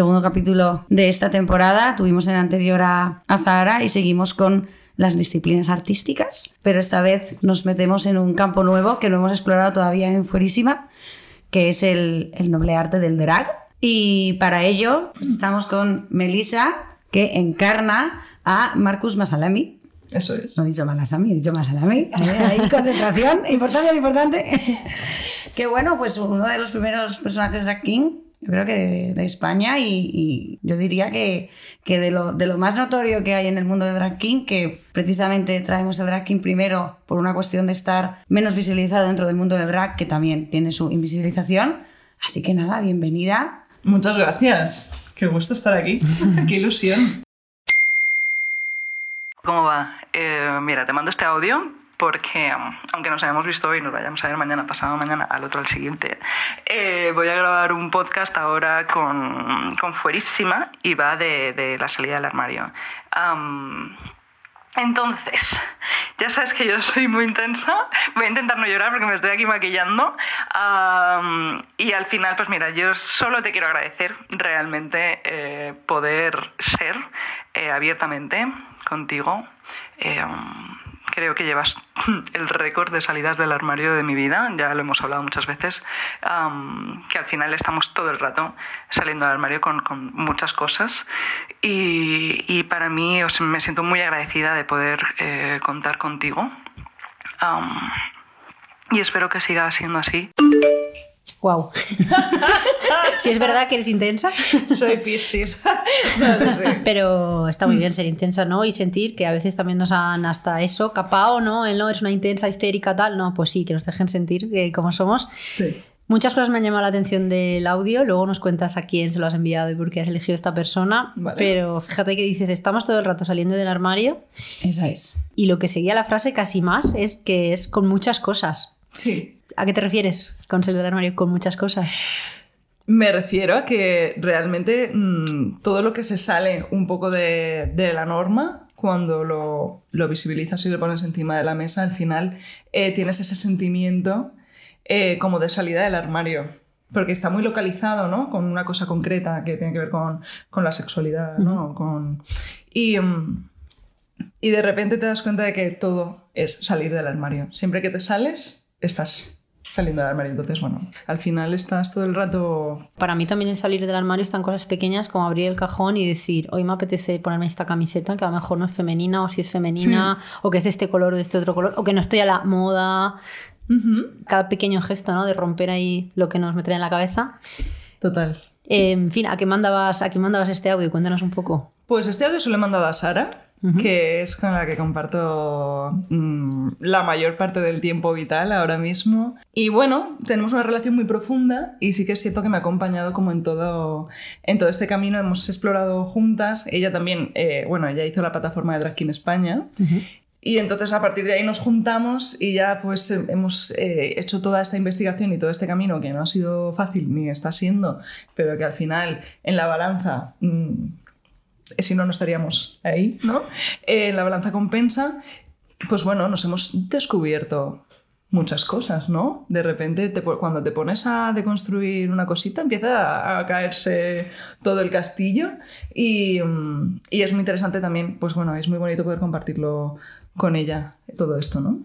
segundo capítulo de esta temporada. Tuvimos el anterior a, a Zahara y seguimos con las disciplinas artísticas, pero esta vez nos metemos en un campo nuevo que no hemos explorado todavía en Fuerísima, que es el, el noble arte del drag. Y para ello pues estamos con Melissa, que encarna a Marcus Masalami. Eso es. No he dicho Malasami, he dicho Masalami. Ahí, ahí, concentración, importante, importante. que bueno, pues uno de los primeros personajes drag king yo creo que de, de España y, y, yo diría que, que de, lo, de, lo, más notorio que hay en el mundo de drag king, que precisamente traemos el drag king primero por una cuestión de estar menos visibilizado dentro del mundo del drag, que también tiene su invisibilización. Así que nada, bienvenida. Muchas gracias. Qué gusto estar aquí. Qué ilusión. ¿Cómo va? Eh, mira, te mando este audio porque aunque nos hayamos visto hoy, nos vayamos a ver mañana, pasado mañana, al otro al siguiente, eh, voy a grabar un podcast ahora con, con Fuerísima y va de, de, la salida del armario. Entonces, ya sabes que yo soy muy intensa, voy a intentar no llorar porque me estoy aquí maquillando y al final, pues mira, yo solo te quiero agradecer realmente eh, poder ser eh, abiertamente contigo. Um, creo que llevas el récord de salidas del armario de mi vida, ya lo hemos hablado muchas veces, que al final estamos todo el rato saliendo del armario con, muchas cosas y, para mí o sea, me siento muy agradecida de poder eh, contar contigo y espero que siga siendo así. Wow. si es verdad que eres intensa. Soy piscis. Pero está muy bien ser intensa, ¿no? Y sentir que a veces también nos han hasta eso capao, ¿no? No eres una intensa, histérica, tal. No, pues sí, que nos dejen sentir que como somos. Sí. Muchas cosas me han llamado la atención del audio, luego nos cuentas a quién se lo has enviado y por qué has elegido esta persona. Vale. Pero fíjate que dices, estamos todo el rato saliendo del armario. Esa es. Y lo que seguía la frase casi más es que es con muchas cosas. Sí. ¿A qué te refieres con salir del armario con muchas cosas? Me refiero a que realmente mmm, todo lo que se sale un poco de, de la norma, cuando lo, lo, visibilizas y lo pones encima de la mesa, al final eh, tienes ese sentimiento eh, como de salida del armario. Porque está muy localizado, ¿no? Con una cosa concreta que tiene que ver con, con la sexualidad, ¿no? Uh -huh. con... Y, um, y de repente te das cuenta de que todo es salir del armario. Siempre que te sales, estás saliendo del armario. Entonces, bueno, al final estás todo el rato... Para mí también el salir del armario están cosas pequeñas como abrir el cajón y decir, hoy me apetece ponerme esta camiseta que a lo mejor no es femenina o si es femenina Hmm. o que es de este color o de este otro color o que no estoy a la moda. Uh -huh. Cada pequeño gesto, ¿no? De romper ahí lo que nos metería en la cabeza. Total. Eh, en fin, ¿a qué, mandabas, ¿a qué mandabas este audio? Cuéntanos un poco. Pues este audio se lo he mandado a Sara, Uh -huh. que es con la que comparto mmm, la mayor parte del tiempo vital ahora mismo. Y bueno, tenemos una relación muy profunda y sí que es cierto que me ha acompañado como en todo, en todo este camino. Hemos explorado juntas. Ella también, eh, bueno, ella hizo la plataforma de Drag King España. Uh -huh. Y entonces a partir de ahí nos juntamos y ya pues hemos eh, hecho toda esta investigación y todo este camino que no ha sido fácil ni está siendo, pero que al final en la balanza... Mmm, si no, no estaríamos ahí, ¿no? Eh, en la balanza compensa, pues bueno, nos hemos descubierto muchas cosas, ¿no? De repente, te, cuando te pones a deconstruir una cosita, empieza a, caerse todo el castillo y, y, es muy interesante también, pues bueno, es muy bonito poder compartirlo con ella, todo esto, ¿no?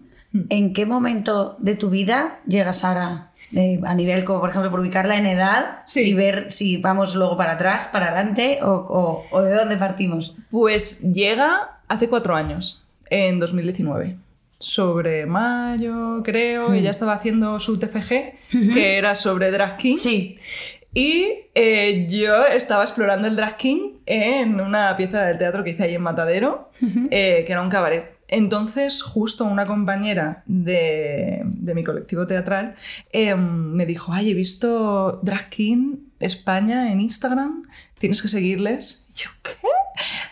¿En qué momento de tu vida llega Sara eh, a nivel como por ejemplo por ubicarla en edad sí. y ver si vamos luego para atrás, para adelante o, o, o, de dónde partimos? Pues llega hace cuatro años, en 2019. Sobre mayo, creo, Hmm. mm. ella estaba haciendo su TFG, que era sobre drag king. Sí. Y eh, yo estaba explorando el drag king en una pieza del teatro que hice ahí en Matadero, eh, que era un cabaret. Entonces, justo una compañera de, de mi colectivo teatral eh, me dijo, ay, he visto Drag King España en Instagram, tienes que seguirles. Y yo, ¿qué?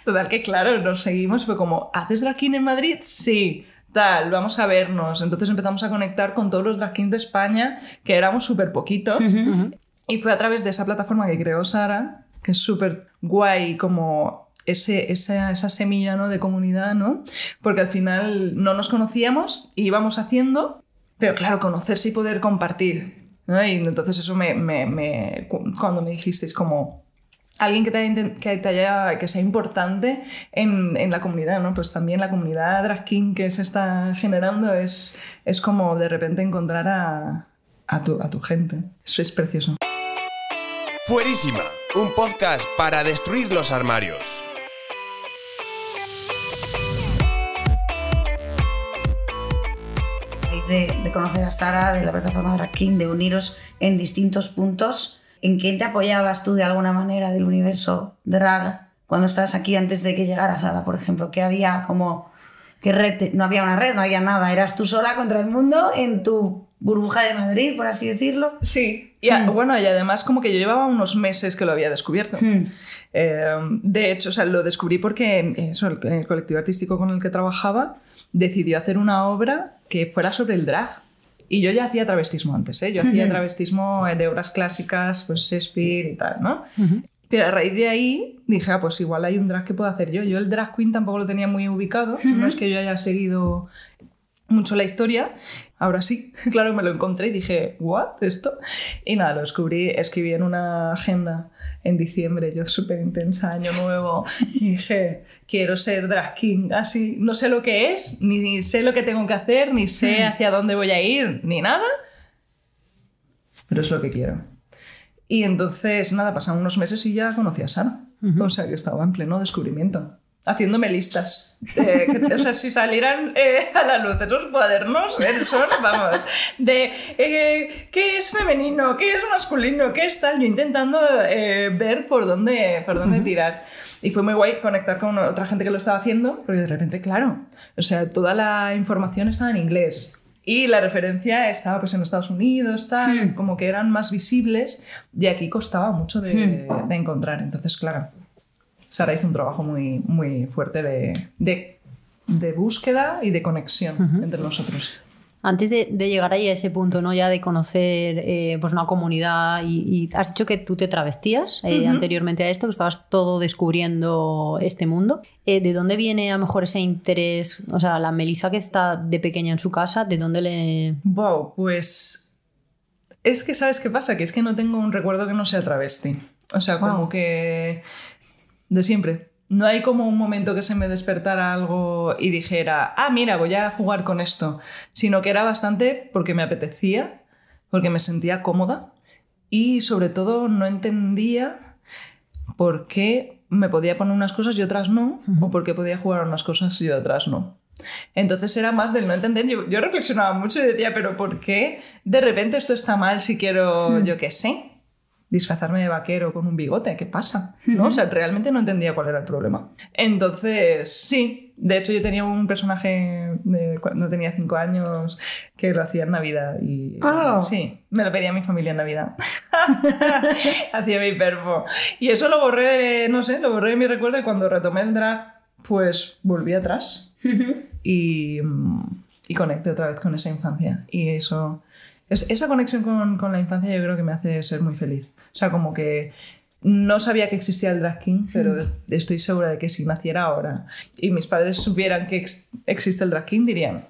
Total, que claro, nos seguimos, fue como, ¿haces Drag King en Madrid? Sí. Tal, vamos a vernos. Entonces empezamos a conectar con todos los drag kings de España, que éramos súper poquitos. Uh -huh. Y fue a través de esa plataforma que creó Sara, que es súper guay, como ese, esa, esa, semilla ¿no? de comunidad, ¿no? Porque al final no nos conocíamos y íbamos haciendo, pero claro, conocerse y poder compartir. ¿no? Y entonces eso me, me, me, cuando me dijisteis como alguien que, te que, te haya, que sea importante en, en, la comunidad, ¿no? Pues también la comunidad drag king que se está generando es, es como de repente encontrar a, a, tu, a tu gente. Eso es precioso. Fuerísima, un podcast para destruir los armarios. De, de, conocer a Sara, de la plataforma Drag King, de uniros en distintos puntos. ¿En quién te apoyabas tú de alguna manera del universo drag cuando estabas aquí antes de que llegara Sara, por ejemplo? ¿Qué había como... ¿Qué red? No había una red, no había nada. Eras tú sola contra el mundo en tu burbuja de Madrid, por así decirlo. Sí, y a, bueno, y además como que yo llevaba unos meses que lo había descubierto. Hmm. Eh, de hecho, o sea, lo descubrí porque eso, el, el, colectivo artístico con el que trabajaba decidió hacer una obra que fuera sobre el drag. Y yo ya hacía travestismo antes, ¿eh? Yo hacía travestismo de obras clásicas, pues Shakespeare y tal, ¿no? Pero a raíz de ahí dije, ah, pues igual hay un drag que puedo hacer yo. Yo el drag queen tampoco lo tenía muy ubicado, no es que yo haya seguido mucho la historia. Ahora sí, claro, me lo encontré y dije, ¿what? ¿Esto? Y nada, lo descubrí, escribí en una agenda en diciembre, yo súper intensa, año nuevo, y dije, quiero ser drag king, así, no sé lo que es, ni sé lo que tengo que hacer, ni sé hacia dónde voy a ir, ni nada, pero es lo que quiero. Y entonces, nada, pasaron unos meses y ya conocí a Sara. Uh -huh. O sea, que estaba en pleno descubrimiento haciéndome listas. Eh, que, o sea, si salieran eh, a la luz esos cuadernos, eh, son, vamos, de eh, qué es femenino, qué es masculino, qué es tal, yo intentando ver por dónde, por dónde tirar. Y fue muy guay conectar con otra gente que lo estaba haciendo, porque de repente, claro, o sea, toda la información estaba en inglés. Y la referencia estaba pues en Estados Unidos, tal, hmm. como que eran más visibles y aquí costaba mucho de, hmm. de encontrar. Entonces, claro, Sara hizo un trabajo muy, muy fuerte de, de, de búsqueda y de conexión uh -huh. entre nosotros. Antes de, de, llegar ahí a ese punto, ¿no? Ya de conocer eh, pues una comunidad y, y, has dicho que tú te travestías eh, uh -huh. anteriormente a esto, que estabas todo descubriendo este mundo. Eh, ¿De dónde viene a lo mejor ese interés? O sea, la Melissa que está de pequeña en su casa, ¿de dónde le...? Wow, pues... Es que, ¿sabes qué pasa? Que es que no tengo un recuerdo que no sea travesti. O sea, wow. como que de siempre. No hay como un momento que se me despertara algo y dijera, ah, mira, voy a jugar con esto, sino que era bastante porque me apetecía, porque me sentía cómoda y sobre todo no entendía por qué me podía poner unas cosas y otras no, uh -huh. o por qué podía jugar unas cosas y otras no. Entonces era más del no entender. Yo, yo, reflexionaba mucho y decía, pero ¿por qué de repente esto está mal si quiero, -huh. yo qué sé? Disfrazarme de vaquero con un bigote, ¿qué pasa? ¿No? O sea, realmente no entendía cuál era el problema. Entonces, sí, de hecho yo tenía un personaje de cuando tenía cinco años que lo hacía en Navidad y oh. sí, me lo pedía mi familia en Navidad. hacía mi perfo. Y eso lo borré de, no sé, lo borré de mi recuerdo y cuando retomé el drag, pues volví atrás y, y conecté otra vez con esa infancia. Y eso... Es, esa conexión con, con la infancia yo creo que me hace ser muy feliz. O sea, como que no sabía que existía el drag king, pero estoy segura de que si naciera ahora y mis padres supieran que ex existe el drag king, dirían,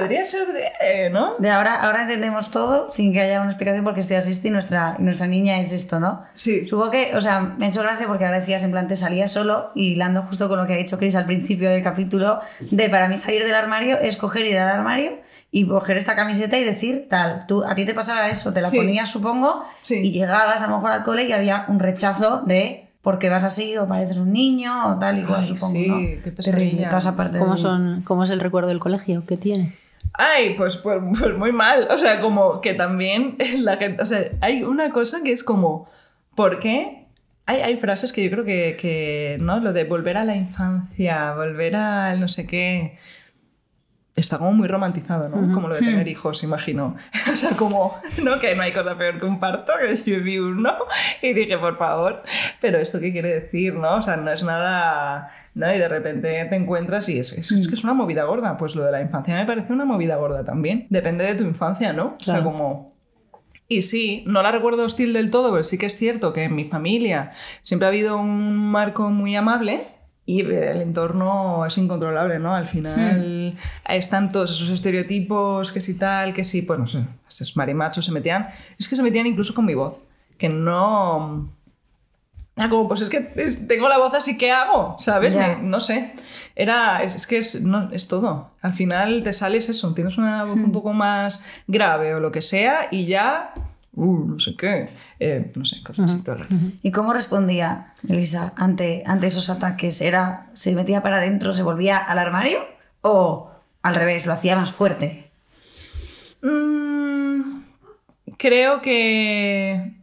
podría ser, eh, ¿no? De ahora, ahora entendemos todo sin que haya una explicación porque estoy así y nuestra, nuestra niña es esto, ¿no? Sí. Supongo que, o sea, me ha hecho gracia porque ahora decías, en plan, te salía solo y hilando justo con lo que ha dicho Chris al principio del capítulo, de para mí salir del armario es coger ir al armario y coger esta camiseta y decir tal. Tú, a ti te pasaba eso, te la sí. ponías, supongo, sí. y llegabas a lo mejor al cole y había un rechazo de porque vas así o pareces un niño o tal y cual, supongo. Sí, ¿no? qué Terrible, toda esa parte ¿Cómo, de... son, ¿Cómo es el recuerdo del colegio? ¿Qué tiene? Ay, pues, pues, pues, muy mal. O sea, como que también la gente. O sea, hay una cosa que es como. ¿Por qué? Hay, hay frases que yo creo que, que. ¿No? Lo de volver a la infancia, volver al no sé qué está como muy romantizado, ¿no? Uh -huh. Como lo de tener hijos, imagino. o sea, como, ¿no? Que no hay cosa peor que un parto, que yo vi uno y dije, por favor, pero ¿esto qué quiere decir, no? O sea, no es nada... ¿no? Y de repente te encuentras y es, es, es, que es una movida gorda. Pues lo de la infancia me parece una movida gorda también. Depende de tu infancia, ¿no? Claro. O sea, como... Y sí, no la recuerdo hostil del todo, pero sí que es cierto que en mi familia siempre ha habido un marco muy amable y el entorno es incontrolable, ¿no? Al final hmm. están todos esos estereotipos, que si tal, que si, pues no sé, esos marimachos se metían, es que se metían incluso con mi voz, que no, Ah, como, pues es que tengo la voz así, ¿qué hago? ¿Sabes? Me- no sé. Era, es, es que es, no, es todo. Al final te sales eso, tienes una voz un poco más grave o lo que sea y ya, uh, no sé qué, eh, no sé, cosas así todo el rato. ¿Y cómo respondía Elisa ante, ante esos ataques? ¿Era, ¿Se metía para adentro, se volvía al armario? ¿O al revés, lo hacía más fuerte? Mm, creo que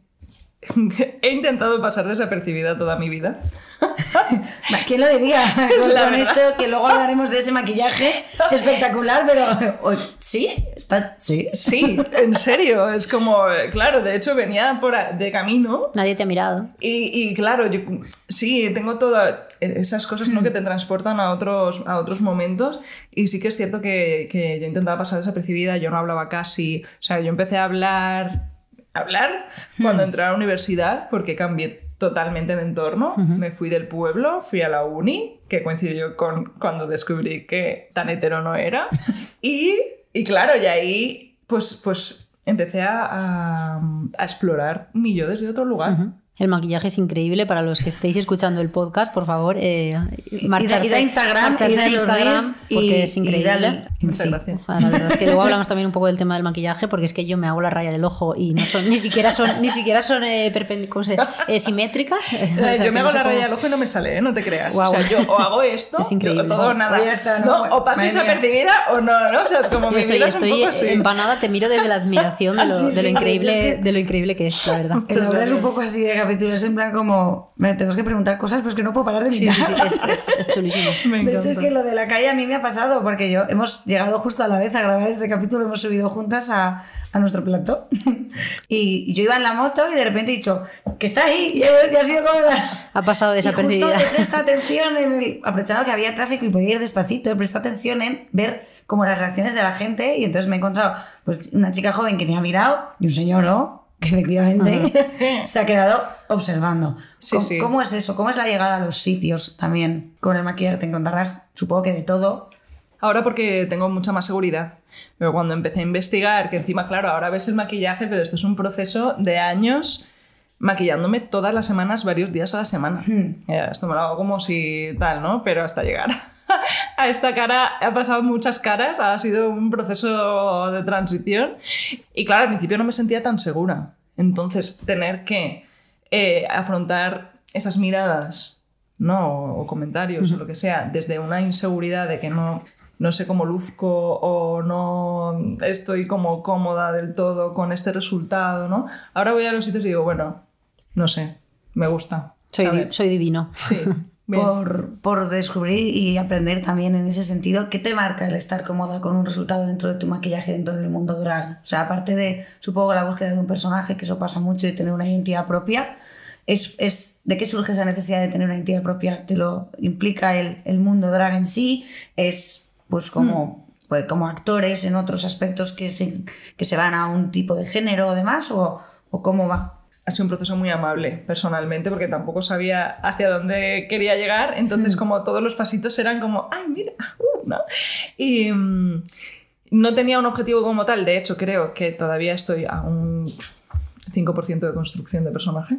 he intentado pasar desapercibida toda mi vida. ¿Quién lo diría? Con, con esto, que luego hablaremos de ese maquillaje espectacular, pero sí, está, sí. Sí, en serio, es como, claro, de hecho venía por de camino Nadie te ha mirado. y, y claro, yo sí, tengo todas esas cosas ¿no? que te transportan a otros, a otros momentos y sí que es cierto que, que yo intentaba pasar desapercibida, yo no hablaba casi, o sea, yo empecé a hablar, hablar cuando entré a la universidad porque cambié totalmente de entorno, me fui del pueblo, fui a la uni, que coincidió con cuando descubrí que tan hetero no era y, y claro, y ahí pues, pues empecé a, a- a explorar mi yo desde otro lugar. Ujú. El maquillaje es increíble para los que estéis escuchando el podcast, por favor, eh, marcharse, ir a Instagram, marcharse ir a a los Instagram porque y- es y increíble. dar- Muchas sí. gracias. Bueno, la verdad es que luego hablamos también un poco del tema del maquillaje, porque es que yo me hago la raya del ojo y no son, ni siquiera son, ni siquiera son eh, perpen- ¿cómo se- eh, simétricas. O sea, yo me hago la raya del ojo y no me sale, ¿eh? no te creas. Guau. O sea, yo o hago esto, Es increíble. o todo o nada. O ya está, no, No, bueno, o paso desapercibida o no, ¿no? O sea, es como Yo mi estoy, es un estoy así. empanada, te miro desde la admiración de lo, Sí, de lo sí, increíble, es que- de lo increíble que es, la verdad. El gracias. un poco así de capítulos, en plan como, me tenemos que preguntar cosas, pues que no puedo parar de Sí, mirar. sí, sí, es, es- es chulísimo. Me De hecho, es que lo de la calle a mí me ha pasado porque yo hemos llegado justo a la vez a grabar este capítulo, hemos subido juntas a, a nuestro plató. y yo iba en la moto y de repente he dicho, que está ahí, y ha, y ha sido como la... Ha pasado Y desapercibida. justo he prestado atención en el... Aprovechando que había tráfico y podía ir despacito, he prestado atención en ver como las reacciones de la gente y entonces me he encontrado pues, una chica joven que ni ha mirado y un señor, ¿no? Que efectivamente se ha quedado observando. Sí, ¿Cómo, sí. cómo es eso? ¿Cómo es la llegada a los sitios también con el maquillaje? Te encontrarás, supongo que de todo. Ahora porque tengo mucha más seguridad. Pero cuando empecé a investigar, que encima, claro, ahora ves el maquillaje, pero esto es un proceso de años maquillándome todas las semanas, varios días a la semana. Ya, Esto me lo hago como si tal, ¿no? Pero hasta llegar a esta cara, ha pasado muchas caras, ha sido un proceso de transición. Y claro, al principio no me sentía tan segura. Entonces, tener que eh, afrontar esas miradas, ¿no? O comentarios o lo que sea, desde una inseguridad de que no, no sé cómo luzco o no estoy como cómoda del todo con este resultado, ¿no? Ahora voy a los sitios y digo, bueno, no sé, me gusta. Soy, di- soy divino. Sí. Por, por descubrir y aprender también en ese sentido, ¿qué te marca el estar cómoda con un resultado dentro de tu maquillaje, dentro del mundo drag? O sea, aparte de, supongo, la búsqueda de un personaje, que eso pasa mucho, y tener una identidad propia, es, es, ¿de qué surge esa necesidad de tener una identidad propia? ¿Te lo implica el, el mundo drag en sí? ¿Es pues como, pues, como actores en otros aspectos que se, que se van a un tipo de género o demás? ¿O, o cómo va? Ha sido un proceso muy amable personalmente porque tampoco sabía hacia dónde quería llegar. Entonces como todos los pasitos eran como ay mira uh", ¿no? y mm, no tenía un objetivo como tal. De hecho creo que todavía estoy a un 5% de construcción de personaje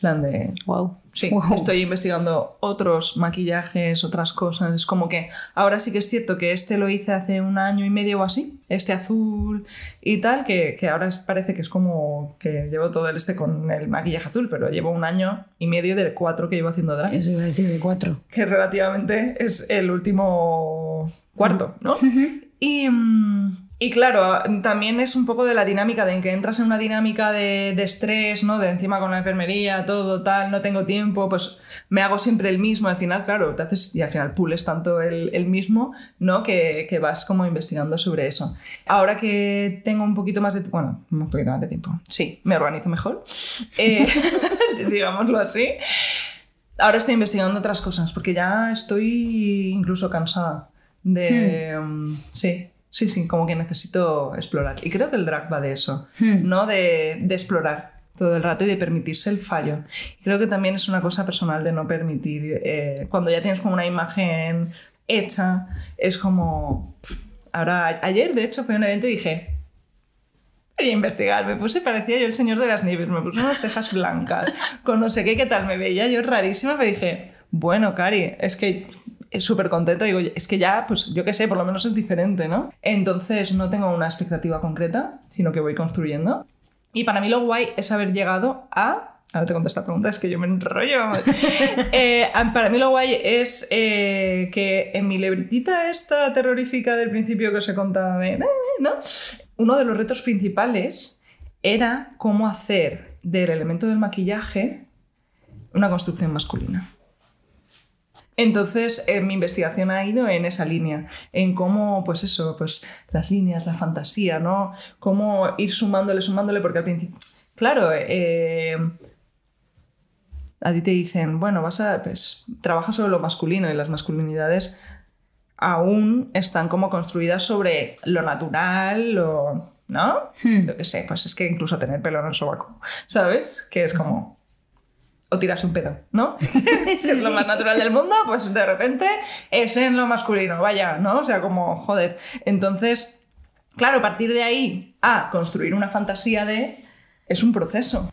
plan de Wow. Sí, Wow. estoy investigando otros maquillajes, otras cosas. Es como que ahora sí que es cierto que este lo hice hace un año y medio o así, este azul y tal, que, que ahora parece que es como que llevo todo el este con el maquillaje azul, pero llevo un año y medio del cuatro que llevo haciendo drag, Eso iba a decir de cuatro. que relativamente es el último cuarto, ¿no? Y, mm, y claro, también es un poco de la dinámica de en que entras en una dinámica de, de estrés, ¿no? De encima con la enfermería, todo tal, no tengo tiempo, pues me hago siempre el mismo. Al final, claro, te haces y al final pules tanto el, el mismo, ¿no? Que, que vas como investigando sobre eso. Ahora que tengo un poquito más de bueno, un poquito más de tiempo, sí, me organizo mejor, eh, digámoslo así. Ahora estoy investigando otras cosas porque ya estoy incluso cansada de... mm, sí, sí, sí, como que necesito explorar. Y creo que el drag va de eso, ¿no? De, de explorar todo el rato y de permitirse el fallo. Creo que también es una cosa personal de no permitir, eh, cuando ya tienes como una imagen hecha, es como... Ahora, ayer de hecho fue un evento y dije, y a investigar. Me puse, parecía yo el señor de las nieves, me puse unas cejas blancas, con no sé qué, qué tal, me veía yo rarísima, me dije, bueno, Cari, es que súper contenta, digo, es que ya, pues yo qué sé, por lo menos es diferente, ¿no? Entonces no tengo una expectativa concreta, sino que voy construyendo. Y para mí lo guay es haber llegado a... Ahora te contesto esta pregunta, es que yo me enrollo. Eh, para mí lo guay es eh, que en mi libretita esta terrorífica del principio que os he contado de... ¿no? Uno de los retos principales era cómo hacer del elemento del maquillaje una construcción masculina. Entonces, eh, mi investigación ha ido en esa línea, en cómo, pues eso, pues las líneas, la fantasía, ¿no? Cómo ir sumándole, sumándole, porque al principio, claro, eh, a ti te dicen, bueno, vas a, pues, trabaja sobre lo masculino y las masculinidades aún están como construidas sobre lo natural, lo, ¿no? Hmm. Lo que sé, pues es que incluso tener pelo en el sobaco, ¿sabes? Que es como o tirarse un pedo, ¿no? es lo más natural del mundo, pues de repente es en lo masculino, vaya, ¿no? O sea, como, joder. Entonces, claro, a partir de ahí a construir una fantasía de... es un proceso.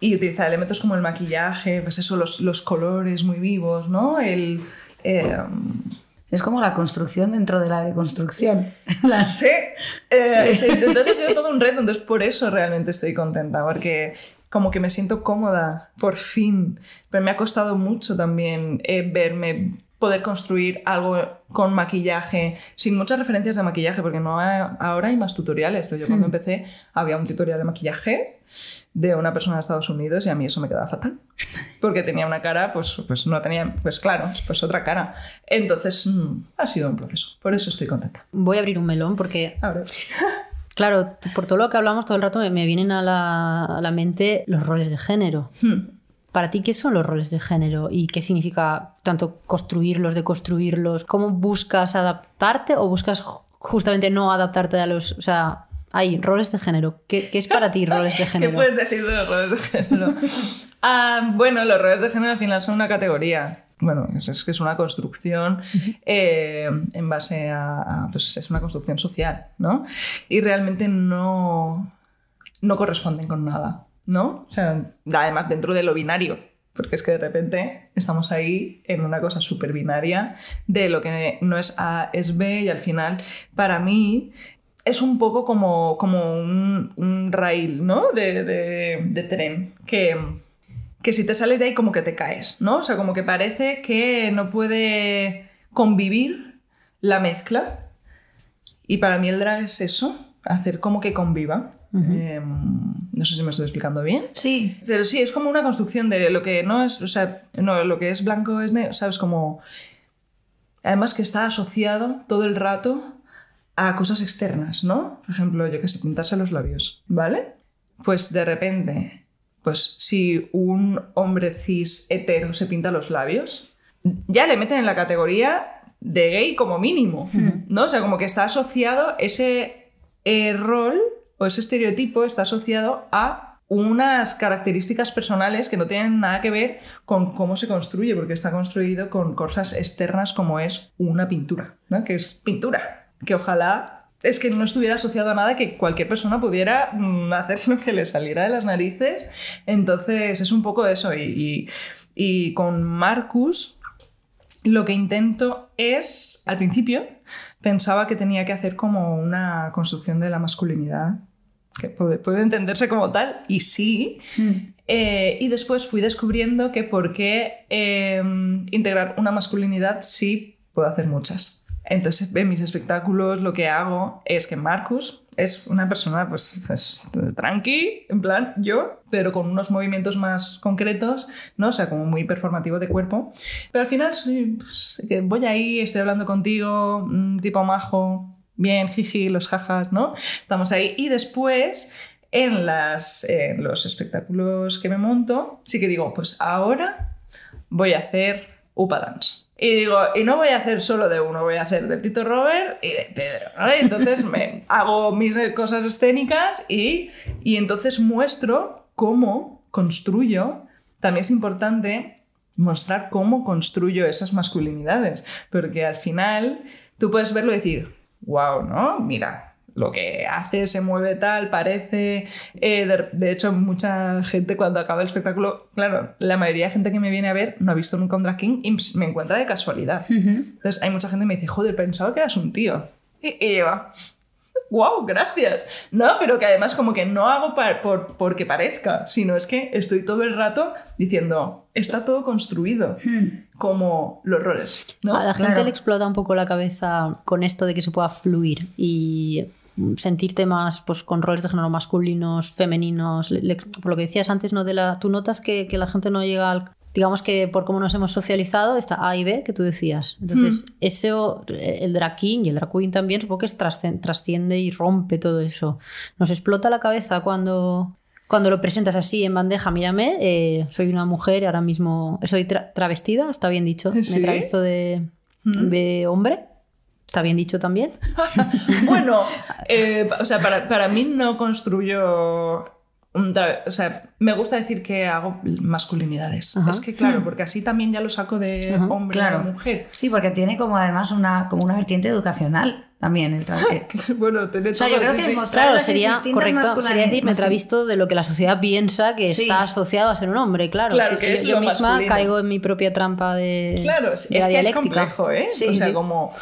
Y utilizar elementos como el maquillaje, pues eso, los, los colores muy vivos, ¿no? El... eh, Es como la construcción dentro de la deconstrucción. Sí, eh, sí, entonces ha sido todo un reto, entonces por eso realmente estoy contenta, porque como que me siento cómoda, por fin, pero me ha costado mucho también eh, verme poder construir algo con maquillaje, sin muchas referencias de maquillaje, porque no hay- ahora hay más tutoriales, pero yo cuando empecé había un tutorial de maquillaje de una persona de Estados Unidos y a mí eso me quedaba fatal. Porque tenía una cara, pues, pues no tenía, pues claro, pues otra cara. Entonces mm, ha sido un proceso, por eso estoy contenta. Voy a abrir un melón porque Ahora. Claro, por todo lo que hablamos todo el rato me, me vienen a la, a la mente los roles de género. Hmm. Para ti, ¿qué son los roles de género y qué significa tanto construirlos, deconstruirlos? ¿Cómo buscas adaptarte o buscas ju- justamente no adaptarte a los... O sea, hay roles de género. ¿Qué, qué es para ti roles de ¿Qué género? puedes decir de los roles de género? Ah, bueno, los roles de género al final son una categoría. Bueno, es, que es una construcción eh, en base a, a, Pues es una construcción social, ¿no? Y realmente no, no corresponden con nada, ¿no? O sea, además dentro de lo binario. Porque es que de repente estamos ahí en una cosa súper binaria de lo que no es A es B y al final, para mí, es un poco como, como un, un rail, ¿no? De, de- de tren. Que, que si te sales de ahí como que te caes, ¿no? O sea, como que parece que no puede convivir la mezcla. Y para mí el drag es eso, hacer como que conviva. Eh, no sé si me estoy explicando bien. Sí. Pero sí, es como una construcción de lo que no es, o sea, no, lo que es blanco es negro, ¿sabes? Como... Además que está asociado todo el rato a cosas externas, ¿no? Por ejemplo, yo que sé, pintarse los labios, ¿vale? Pues de repente, pues si un hombre cis hetero se pinta los labios, ya le meten en la categoría de gay como mínimo, ¿no? O sea, como que está asociado ese eh, rol o ese estereotipo está asociado a unas características personales que no tienen nada que ver con cómo se construye, porque está construido con cosas externas como es una pintura, ¿no? Que es pintura, que ojalá es que no estuviera asociado a nada que cualquier persona pudiera mm, hacer lo que le saliera de las narices. Entonces es un poco eso. Y, y- y con Marcus lo que intento es, al principio, pensaba que tenía que hacer como una construcción de la masculinidad, que puede, puede entenderse como tal, y sí. Eh, y después fui descubriendo que por qué eh, integrar una masculinidad sí puedo hacer muchas. Entonces, en mis espectáculos lo que hago es que Marcus es una persona, pues, pues, tranqui, en plan yo, pero con unos movimientos más concretos, ¿no? O sea, como muy performativo de cuerpo. Pero al final pues, voy ahí, estoy hablando contigo, un tipo majo, bien, jiji, los jajas, ¿no? Estamos ahí. Y después, en, las, en los espectáculos que me monto, sí que digo, pues ahora voy a hacer Upa Dance. Y digo, y no voy a hacer solo de uno, voy a hacer del Tito Robert y de Pedro. Entonces me hago mis eh, cosas escénicas y, y entonces muestro cómo construyo. También es importante mostrar cómo construyo esas masculinidades, porque al final tú puedes verlo y decir, wow, ¿no? Mira, lo que hace, se mueve tal, parece. eh, de, de hecho, mucha gente cuando acaba el espectáculo, claro, la mayoría de gente que me viene a ver no ha visto nunca un drag king y me encuentra de casualidad. Entonces, hay mucha gente que me dice, joder, pensaba que eras un tío. Y, y yo, wow, gracias. No, pero que además como que no hago pa- por, porque parezca, sino es que estoy todo el rato diciendo, está todo construido, como los roles. ¿no? A la gente Claro. le explota un poco la cabeza con esto de que se pueda fluir y sentirte más pues, con roles de género masculinos, femeninos. Le- le- por lo que decías antes, ¿no? De la, tú notas que, que la gente no llega al. Digamos que por cómo nos hemos socializado, está A y B que tú decías. Entonces, eso, el drag king y el drag queen también, supongo que es trasciende y rompe todo eso. Nos explota la cabeza cuando, cuando lo presentas así en bandeja, mírame, eh, soy una mujer y ahora mismo soy tra- travestida, está bien dicho, me Sí. travisto de, de hombre, está bien dicho también. bueno, eh, o sea, para, para mí no construyo... un o sea, me gusta decir que hago masculinidades. Ajá. Es que claro, porque así también ya lo saco de Ajá. hombre Claro. a mujer. Sí, porque tiene como además una, como una vertiente educacional también. El tra- eh, bueno, tiene O sea, yo creo que demostrar Claro, sería correcto, sería decir, me travisto de lo que la sociedad piensa que Sí. está asociado a ser un hombre, claro. Claro, Si es que que es yo, yo lo misma masculino. caigo en mi propia trampa de, Claro, es, de la es que es dialéctica. complejo, ¿eh? Sí, o sea, sí. como...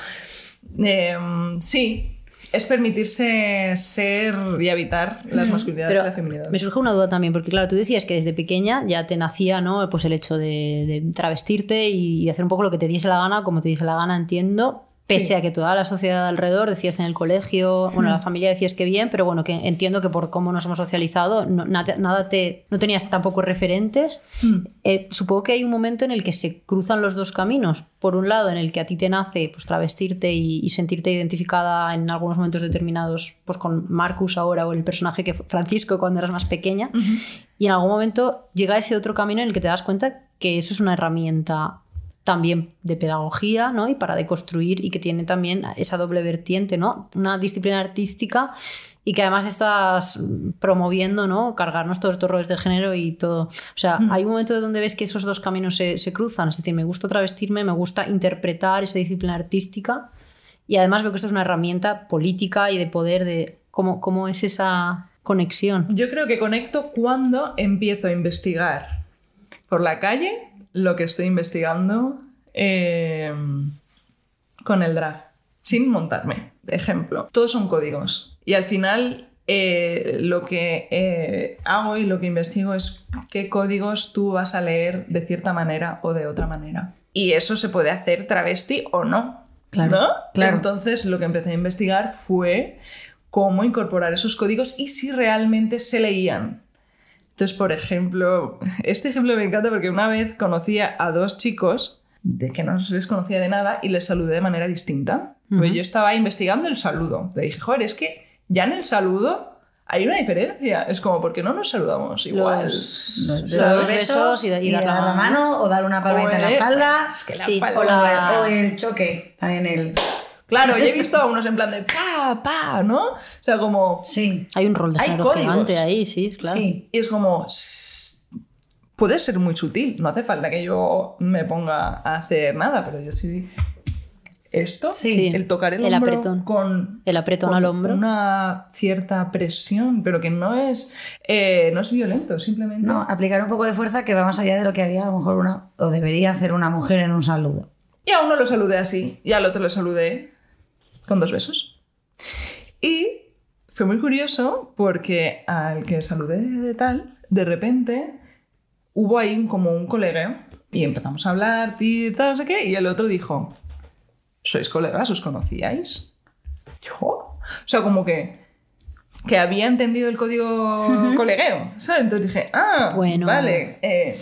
eh, sí, es permitirse ser y habitar las masculinidades Pero y la feminidad. me surge una duda también, porque claro, tú decías que desde pequeña ya te nacía ¿no? pues el hecho de, de travestirte y, hacer un poco lo que te diese la gana, como te diese la gana, entiendo. Pese Sí. a que toda la sociedad alrededor decías en el colegio, bueno, la familia decías que bien, pero bueno, que entiendo que por cómo nos hemos socializado, no, nada, nada te, no tenías tampoco referentes. Mm. Eh, supongo que hay un momento en el que se cruzan los dos caminos. Por un lado, en el que a ti te nace pues, travestirte y, y sentirte identificada en algunos momentos determinados pues, con Marcus ahora o el personaje que Francisco cuando eras más pequeña. Y en algún momento llega ese otro camino en el que te das cuenta que eso es una herramienta también de pedagogía ¿no? y para deconstruir y que tiene también esa doble vertiente, ¿no? una disciplina artística y que además estás promoviendo, ¿no? Cargarnos todos estos roles de género y todo. O sea, hay un momento donde ves que esos dos caminos se, se cruzan. Es decir, me gusta travestirme, me gusta interpretar esa disciplina artística y además veo que esto es una herramienta política y de poder de cómo, cómo es esa conexión. Yo creo que conecto cuando empiezo a investigar por la calle lo que estoy investigando eh, con el drag, sin montarme. Ejemplo, todos son códigos y al final eh, lo que eh, hago y lo que investigo es qué códigos tú vas a leer de cierta manera o de otra manera. Y eso se puede hacer travesti o no. Claro, ¿no? claro. Entonces lo que empecé a investigar fue cómo incorporar esos códigos y si realmente se leían. Entonces, por ejemplo, este ejemplo me encanta porque una vez conocía a dos chicos de que no les conocía de nada y les saludé de manera distinta. Porque yo estaba investigando el saludo. Le dije, joder, es que ya en el saludo hay una diferencia. Es como, ¿por qué no nos saludamos igual? Los- Los, O sea, los los besos besos y y, da- y dar la la mano. mano o dar una palmadita en la espalda. Es que la Sí, palma- o la- O el choque, también el... Claro, yo he visto a unos en plan de pa, pa, ¿no? O sea, como... Sí, Hay un rol de Hay códigos. gigante ahí, sí, claro. sí. Y es como... "Sss, Puede ser muy sutil, no hace falta que yo me ponga a hacer nada, pero yo sí... Esto, Sí. el tocar el, El hombro apretón. con, El apretón con al hombro. una cierta presión, pero que no es, eh, no es violento, simplemente... No, aplicar un poco de fuerza que va más allá de lo que haría a lo mejor una, o debería hacer una mujer en un saludo. Y a uno lo saludé así, y al otro lo saludé con dos besos. Y fue muy curioso porque al que saludé de tal, de repente hubo ahí un- como un colegueo y empezamos a hablar, y tal, no sé qué, y el otro dijo, ¿sois colegas? ¿Os conocíais? Yo, o sea, como que que había entendido el código colegueo, ¿sabes? Entonces dije, ah, Bueno. vale, eh,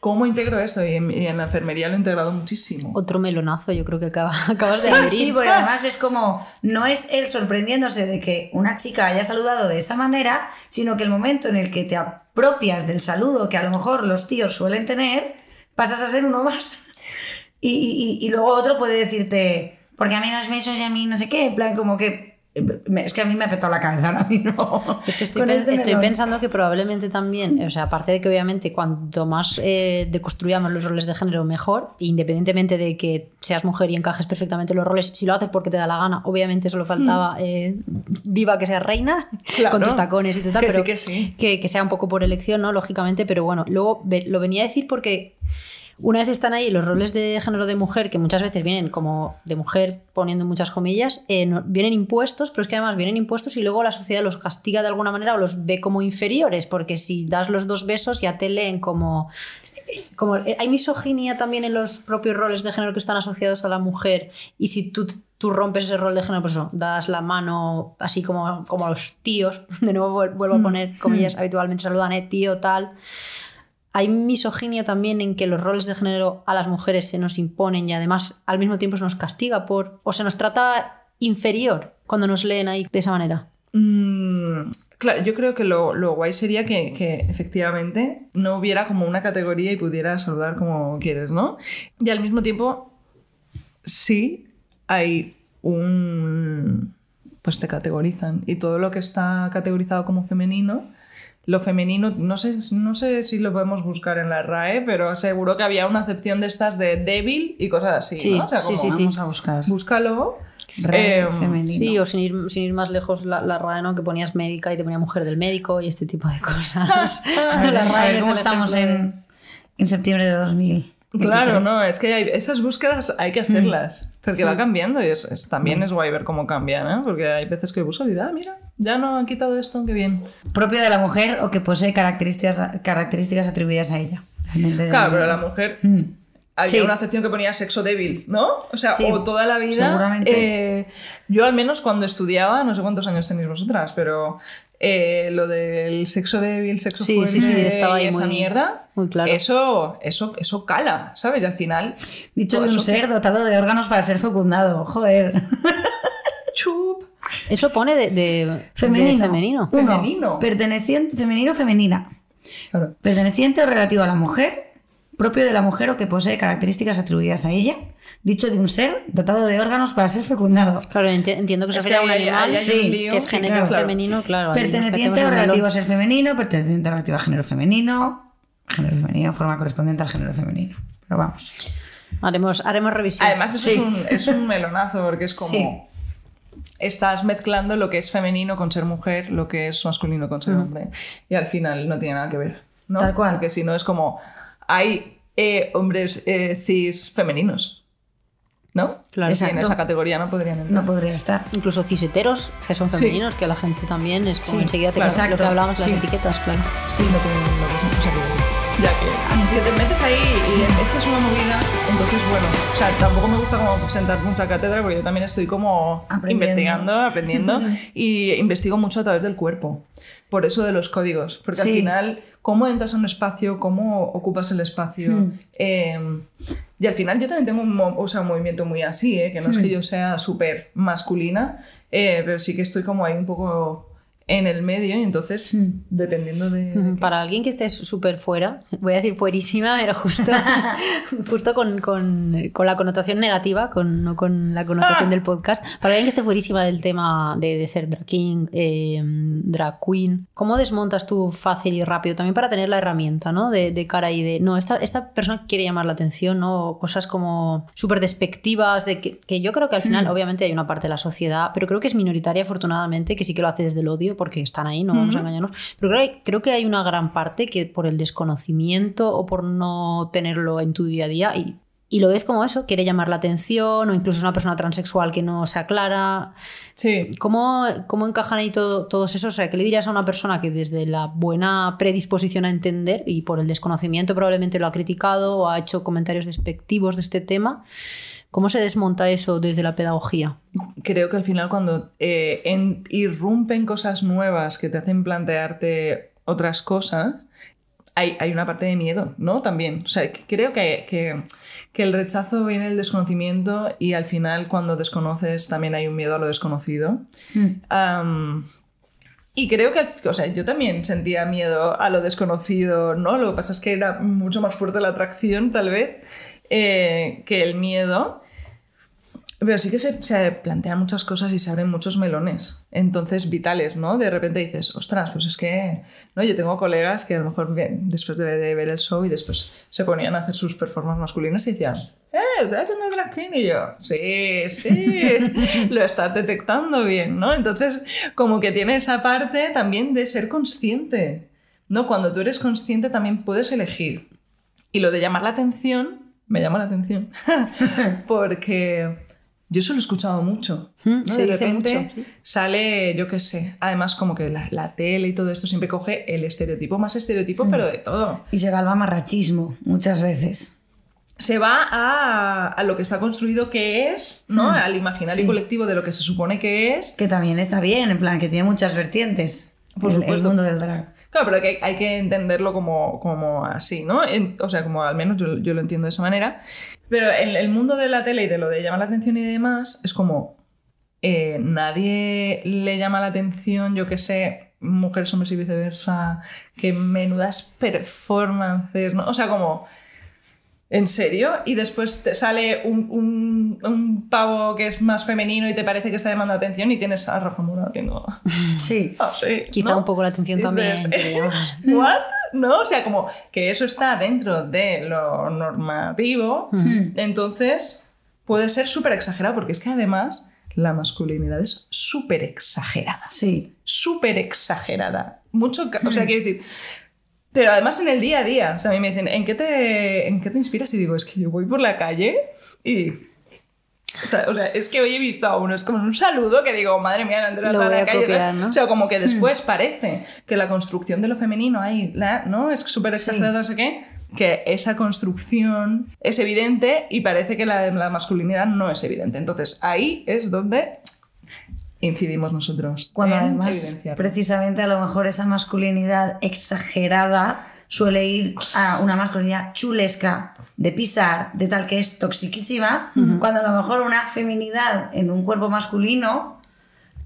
¿cómo integro esto? Y en, y en la enfermería lo he integrado muchísimo. Otro melonazo, yo creo que acaba- acabas de Sí, abrir. sí, porque además es como, no es él sorprendiéndose de que una chica haya saludado de esa manera, sino que el momento en el que te apropias del saludo que a lo mejor los tíos suelen tener, pasas a ser uno más. Y, y- y luego otro puede decirte, porque a mí no es besos y a mí no sé qué, en plan como que me- es que a mí me ha petado la cabeza ahora mismo. Es que estoy, este estoy pensando que probablemente también, o sea, aparte de que obviamente cuanto más eh, deconstruyamos los roles de género, mejor, independientemente de que seas mujer y encajes perfectamente en los roles, si lo haces porque te da la gana, obviamente solo faltaba eh, viva que seas reina, Claro. con tus tacones y tal, Que pero sí, que sí. que, que sea un poco por elección, ¿no? Lógicamente, pero bueno, luego lo venía a decir porque una vez están ahí los roles de género de mujer, que muchas veces vienen como de mujer, poniendo muchas comillas, eh, no- vienen impuestos, pero es que además vienen impuestos y luego la sociedad los castiga de alguna manera o los ve como inferiores, porque si das los dos besos ya te leen como... como eh, hay misoginia también en los propios roles de género que están asociados a la mujer y si tú, tú rompes ese rol de género, pues eso, das la mano así como, como los tíos, de nuevo vuel- vuelvo a poner comillas, habitualmente saludan, eh, tío, tal hay misoginia también en que los roles de género a las mujeres se nos imponen y además al mismo tiempo se nos castiga por o se nos trata inferior cuando nos leen ahí de esa manera. Mm, claro, yo creo que lo, lo guay sería que, que efectivamente no hubiera como una categoría y pudiera saludar como quieres, ¿no? Y al mismo tiempo, sí hay un... pues te categorizan y todo lo que está categorizado como femenino, lo femenino, no sé, no sé si lo podemos buscar en la RAE, pero seguro que había una acepción de estas de débil y cosas así, Sí, ¿no? O sea, sí, como, sí, sí. Vamos a buscar. Búscalo. Re Em, femenino. Sí, o sin ir, sin ir más lejos, la, la RAE, ¿no? Que ponías médica y te ponía mujer del médico y este tipo de cosas. A ver, La a RAE ver cómo estamos en, en septiembre de 2000. Claro, no, es que hay- esas búsquedas hay que hacerlas, porque va cambiando y es, es- también es guay ver cómo cambian, ¿no? Porque hay veces que buscas y ah, mira, ya no han quitado esto, qué bien. Propio de la mujer o que posee características, características atribuidas a ella. Realmente Claro, pero la mujer... Mm. Había Sí. una acepción que ponía sexo débil, ¿no? O sea, Sí, o toda la vida. seguramente. eh, yo al menos cuando estudiaba, no sé cuántos años tenéis vosotras, pero eh, lo del sexo débil, sexo Sí, fuerte sí, sí, estaba ahí y esa muy- mierda, muy claro. eso, eso, eso cala, ¿sabes? Y al final... Dicho de un eso que- ser dotado de órganos para ser fecundado. Joder. Chup. Eso pone de, de- Femenino. de femenino. Uno, Femenino. Perteneciente, femenino o femenina. Claro. Perteneciente o relativo a la mujer, propio de la mujer o que posee características atribuidas a ella, dicho de un ser dotado de órganos para ser fecundado. Claro, enti- entiendo que que sería un animal un sí, lío. que es género claro. femenino, claro. perteneciente o relativo a ser femenino, perteneciente o relativo a género femenino, género femenino, forma correspondiente al género femenino. Pero vamos. Haremos, haremos revisión. Además, eso es, un, es un melonazo, porque es como. Sí. Estás mezclando lo que es femenino con ser mujer, lo que es masculino con ser hombre. Y al final no tiene nada que ver. ¿no? Tal cual. Porque si no es como. Hay eh, hombres eh, cis femeninos. ¿no? Claro. En esa categoría no podrían entrar. No podría estar. Incluso ciseteros, que son femeninos, que la gente también es como Sí, enseguida te claro. lo que hablábamos sí. las etiquetas, claro. Sí, no tienen lo que ya que, que te metes ahí y es que es una movida, entonces bueno, o sea, tampoco me gusta como sentar mucha cátedra porque yo también estoy como Aprendiendo. investigando, aprendiendo y investigo mucho a través del cuerpo, por eso de los códigos, porque al final, cómo entras a un espacio, cómo ocupas el espacio, Hmm. eh, y al final yo también tengo un, mo- o sea, un movimiento muy así, ¿eh? que no es Hmm. que yo sea súper masculina, eh, pero sí que estoy como ahí un poco en el medio y entonces Hmm. dependiendo de... Mm, Para alguien que esté súper fuera, voy a decir fuerísima, pero justo, justo con, con- con la connotación negativa, con, no con la connotación del podcast, para alguien que esté fuerísima del tema de, de ser drag king, eh, drag queen, ¿cómo desmontas tú fácil y rápido? También para tener la herramienta, ¿no? De, de cara y de, no, esta, esta persona quiere llamar la atención, ¿no? Cosas como súper despectivas, de que, que yo creo que al final, obviamente, hay una parte de la sociedad, pero creo que es minoritaria, afortunadamente, que sí que lo hace desde el odio, porque están ahí, no vamos a engañarnos. Pero creo, creo que hay una gran parte que por el desconocimiento o por no tenerlo en tu día a día y, y lo ves como eso, quiere llamar la atención o incluso es una persona transexual que no se aclara. Sí, ¿Cómo, cómo encajan ahí todo, todos esos? O sea, ¿qué le dirías a una persona que desde la buena predisposición a entender y por el desconocimiento probablemente lo ha criticado o ha hecho comentarios despectivos de este tema? ¿Cómo se desmonta eso desde la pedagogía? creo que al final cuando eh, en- irrumpen cosas nuevas que te hacen plantearte otras cosas, hay, hay una parte de miedo, ¿no? También. O sea, creo que, que, que el rechazo viene del desconocimiento y al final cuando desconoces también hay un miedo a lo desconocido. Am, y creo que, o sea, yo también sentía miedo a lo desconocido, ¿no? Lo que pasa es que era mucho más fuerte la atracción, tal vez, eh, que el miedo. Pero sí que se, se plantean muchas cosas y se abren muchos melones, entonces vitales, ¿no? De repente dices, ostras, pues es que, ¿no? Yo tengo colegas que a lo mejor bien, después de ver, ver el show y después se ponían a hacer sus performances masculinas y decían, ¡eh! ¿Estás haciendo el drag queen? Y yo, sí, sí, lo estás detectando bien, ¿no? Entonces, como que tiene esa parte también de ser consciente, ¿no? Cuando tú eres consciente también puedes elegir. Y lo de llamar la atención, me llama la atención, porque yo eso lo he escuchado mucho. ¿no? se de repente mucho, sí. sale, yo qué sé, además como que la, la tele y todo esto siempre coge el estereotipo más estereotipo, pero de todo. Y se va al mamarrachismo muchas veces. Se va a, a lo que está construido que es, ¿no? Al imaginario Sí. colectivo de lo que se supone que es. Que también está bien, en plan, que tiene muchas vertientes. Por el- el, supuesto. mundo del drag. Claro, pero que hay, que entenderlo como, como así, ¿no? En- o sea, como al menos yo, yo lo entiendo de esa manera. Pero el, el mundo de la tele y de lo de llamar la atención y demás es como eh, nadie le llama la atención, yo que sé, mujeres, hombres y viceversa, que menudas performances, ¿no? O sea, como... ¿En serio? Y después te sale un, un, un pavo que es más femenino y te parece que está llamando atención y tienes a Rafa Mora haciendo... Sí. Ah, sí, Quizá ¿no? un poco la atención también. ¿What? ¿No? O sea, como que eso está dentro de lo normativo, entonces puede ser súper exagerado, porque es que además la masculinidad es súper exagerada. Sí. Súper exagerada. Mucho, o sea, quiero decir... Pero además en el día a día, o sea, a mí me dicen, ¿en qué te, en qué te inspiras? Y digo, es que yo voy por la calle y... O sea, o sea, es que hoy he visto a uno, es como un saludo que digo, madre mía, no Lo a voy la calle. copiar, ¿no? O sea, como que después parece que la construcción de lo femenino ahí, la- ¿no? Es súper exagerada, no sé qué. Que esa construcción es evidente y parece que la, la masculinidad no es evidente. Entonces ahí es donde incidimos nosotros. Cuando además, precisamente a lo mejor esa masculinidad exagerada suele ir a una masculinidad chulesca, de pisar, de tal que es toxiquísima, cuando a lo mejor una feminidad en un cuerpo masculino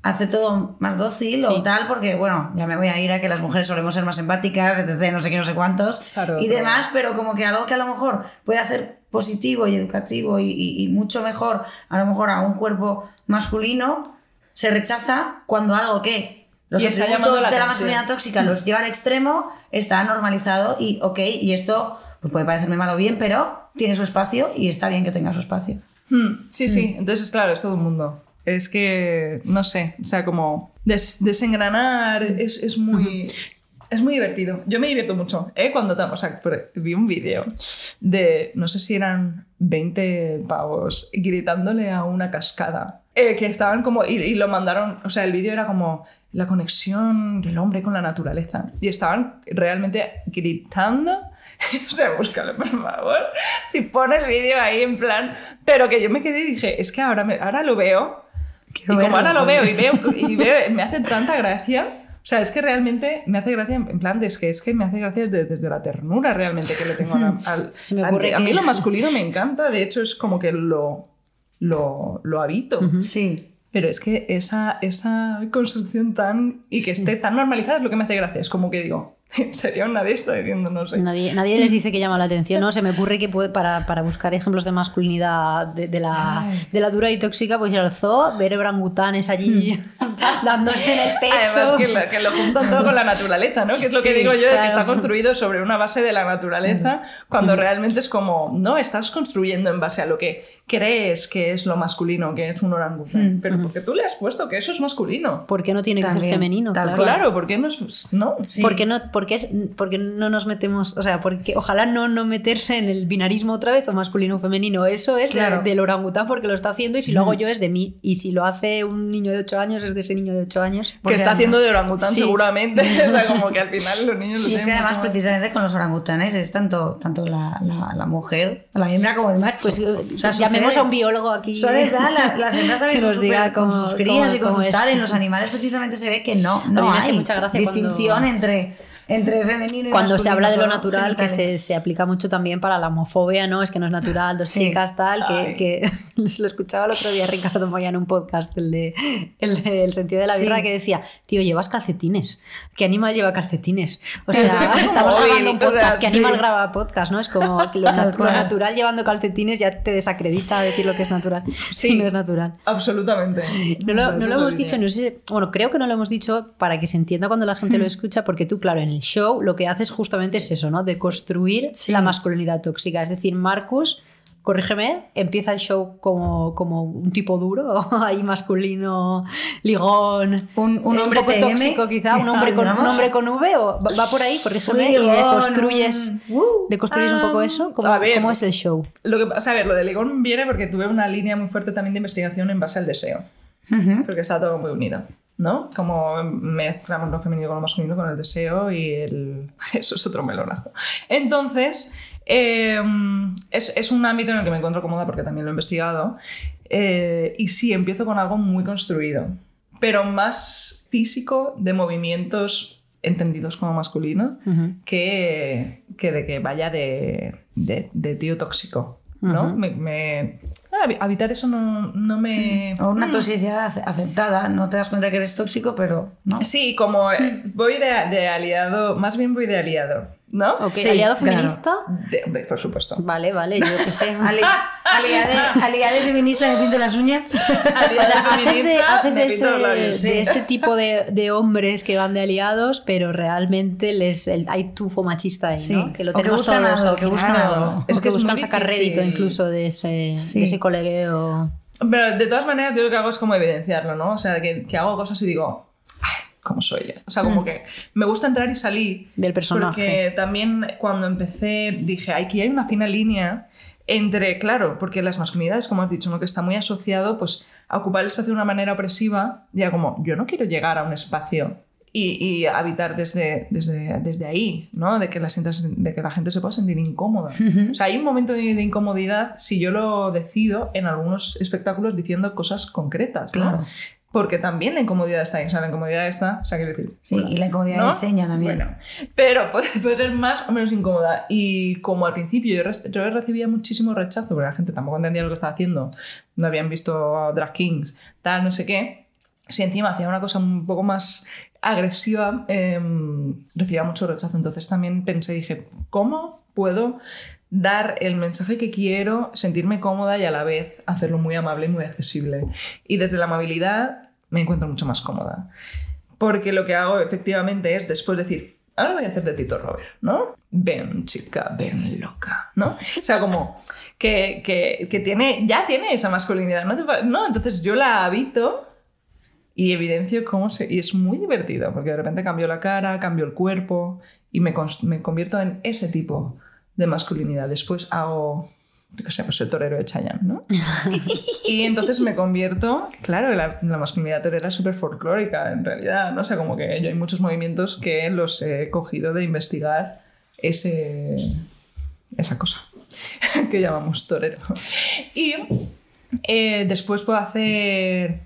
hace todo más dócil o tal, porque bueno, ya me voy a ir a que las mujeres solemos ser más empáticas, etc., no sé qué, no sé cuántos, Claro, y demás, pero como que algo que a lo mejor puede hacer positivo y educativo y, y- y mucho mejor a lo mejor a un cuerpo masculino, se rechaza cuando algo que los atributos la de la masculinidad tóxica los lleva al extremo, está normalizado y ok, y esto pues puede parecerme malo o bien, pero tiene su espacio y está bien que tenga su espacio. Hmm, sí, sí, entonces claro, es todo un mundo. Es que, no sé, o sea, como des- desengranar es, es muy... Es muy divertido. Yo me divierto mucho, ¿eh? Cuando o sea, vi un vídeo de, no sé si eran 20 pavos gritándole a una cascada. eh, que estaban como, y, y lo mandaron, o sea, el vídeo era como la conexión del hombre con la naturaleza. Y estaban realmente gritando. O sea, búscalo, por favor. Y pone el vídeo ahí en plan. Pero que yo me quedé y dije, es que ahora, me, ahora lo veo. Quiero y como ahora lo veo y veo, y veo, me hace tanta gracia. O sea, es que realmente me hace gracia, en plan, es que, es que me hace gracia desde, desde la ternura realmente que le tengo al... Se me a- a, mí lo masculino me encanta, de hecho es como que lo, lo, lo habito. Sí. Pero es que esa, esa construcción tan... y que esté tan normalizada es lo que me hace gracia. Es como que digo, en serio, nadie está diciendo, no sé. Nadie, nadie les dice que llama la atención, ¿no? Se me ocurre que puede, para, para buscar ejemplos de masculinidad de, de la, de la dura y tóxica, pues ir al zoo, ver orangutanes allí dándose en el pecho. Además que lo, que lo juntan todo con la naturaleza, ¿no? Que es lo que Sí, digo yo, de que está construido sobre una base de la naturaleza, cuando realmente es como, no, estás construyendo en base a lo que crees que es lo masculino, que es un orangután. Pero porque tú le has puesto que eso es masculino. ¿Por qué no tiene que ser femenino? tal Claro. Claro, porque no es... No. Sí. ¿Por qué no, por qué es- por qué no nos metemos, o sea, porque ojalá no, no meterse en el binarismo otra vez o masculino o femenino? Eso es de- del orangután porque lo está haciendo y si lo hago yo es de mí. Y si lo hace un niño de 8 años es de ese niño de 8 años. Que Porque está además- haciendo de orangután Sí. seguramente. o sea, como que al final los niños lo Y es que además precisamente con los orangutanes es tanto, tanto la, la, la mujer, la hembra como el macho. Pues eh, O sea, llamemos a un biólogo aquí. Dar, la- las hembras que nos diga con sus crías y con sus tal. En los animales precisamente se ve que no, no hay mucha distinción cuando- entre entre femenino y Cuando se habla de lo natural, que genitales. se, se aplica mucho también para la homofobia, ¿no? Es que no es natural, dos Sí. chicas, tal, que, que lo escuchaba el otro día Ricardo Moya en un podcast, el de el, de El sentido de la birra, Sí. que decía, tío, llevas calcetines. ¿Qué animal lleva calcetines? O sea, estamos grabando un podcast, ¿qué sí. animal graba podcast? ¿no? Es como que lo, nat- lo natural llevando calcetines ya te desacredita decir lo que es natural. Sí. no es natural. Absolutamente. No lo, no es lo hemos dicho, no sé, bueno, creo que no lo hemos dicho para que se entienda cuando la gente lo escucha, porque tú, claro, en el show lo que haces justamente es eso, ¿no? De construir Sí. la masculinidad tóxica. Es decir, Marcus, corrígeme, empieza el show como, como un tipo duro, ahí masculino, ligón, Un- un eh, hombre poco TM, tóxico quizá, un hombre, con, un digamos. hombre con V, o va por ahí, corrígeme, y deconstruyes, un- uh, deconstruyes un poco ah, eso. ¿Cómo, a ver. cómo es el show? Lo que a ver, lo de Ligón viene porque tuve una línea muy fuerte también de investigación en base al deseo. Porque está todo muy unido. ¿No? Como mezclamos lo femenino con lo masculino, con el deseo y el... Eso es otro melonazo. Entonces, eh, es, es un ámbito en el que me encuentro cómoda porque también lo he investigado. Eh, y sí, empiezo con algo muy construido, pero más físico, de movimientos entendidos como masculino, Ujú. que, que de que vaya de, de, de tío tóxico. ¿No? Me, me- ah, habitar eso no, no me... O una Mm. toxicidad ace- aceptada, no te das cuenta que eres tóxico, pero no. Sí, como eh, voy de, de aliado, más bien voy de aliado, ¿no? Ok, Sí, aliado claro. feminista. De- hombre, por supuesto. Vale, vale, yo qué sé. Ali- aliade, aliade feminista, me pinto las uñas. Aliado O sea, haces de, haces ese, labios, sí. de ese tipo de, de hombres que van de aliados, pero realmente les, el- hay tufo machista ahí, Sí, ¿no? Que lo o que tenemos buscan todos, algo, o que buscan algo. algo. Es que buscan sacar difícil. rédito incluso de ese, Sí. de ese colegueo. Pero de todas maneras, yo lo que hago es como evidenciarlo, ¿no? O sea, que, que hago cosas y digo, "Ay, ¿cómo soy yo? O sea, como que me gusta entrar y salir. Del personaje. Porque también cuando empecé dije, hay que hay una fina línea entre, claro, porque las masculinidades, como has dicho, ¿no? que está muy asociado pues, a ocupar el espacio de una manera opresiva, ya como, yo no quiero llegar a un espacio y, y habitar desde, desde, desde ahí, ¿no? De que, la sientas, de que la gente se pueda sentir incómoda. O sea, hay un momento de, de incomodidad si yo lo decido en algunos espectáculos diciendo cosas concretas, ¿no? Claro. Porque también la incomodidad está ahí, o sea, la incomodidad está, o sea, quiero decir... Sí, y la incomodidad enseña también. Bueno, pero puede, puede ser más o menos incómoda. Y como al principio yo, re- yo recibía muchísimo rechazo, porque la gente tampoco entendía lo que estaba haciendo, no habían visto Drag Kings, tal, no sé qué, si encima hacía una cosa un poco más agresiva, em, recibía mucho rechazo. Entonces también pensé, dije, ¿cómo puedo dar el mensaje que quiero, sentirme cómoda y a la vez hacerlo muy amable y muy accesible? Y desde la amabilidad me encuentro mucho más cómoda. Porque lo que hago efectivamente es después decir, ahora voy a hacer de Tito Robert, ¿no? Ven, chica, ven, loca, ¿no? O sea, como que, que, que tiene, ya tiene esa masculinidad, ¿no? ¿no? Entonces yo la habito y evidencio cómo se... Y es muy divertido, porque de repente cambio la cara, cambio el cuerpo y me, me convierto en ese tipo de masculinidad. Después hago, yo qué sé, pues el torero de Chayanne, ¿no? y entonces me convierto, claro, la, la masculinidad torera es súper folclórica en realidad, ¿no? O sea, como que yo hay muchos movimientos que los he cogido de investigar ese, esa cosa que llamamos torero. Y eh, después puedo hacer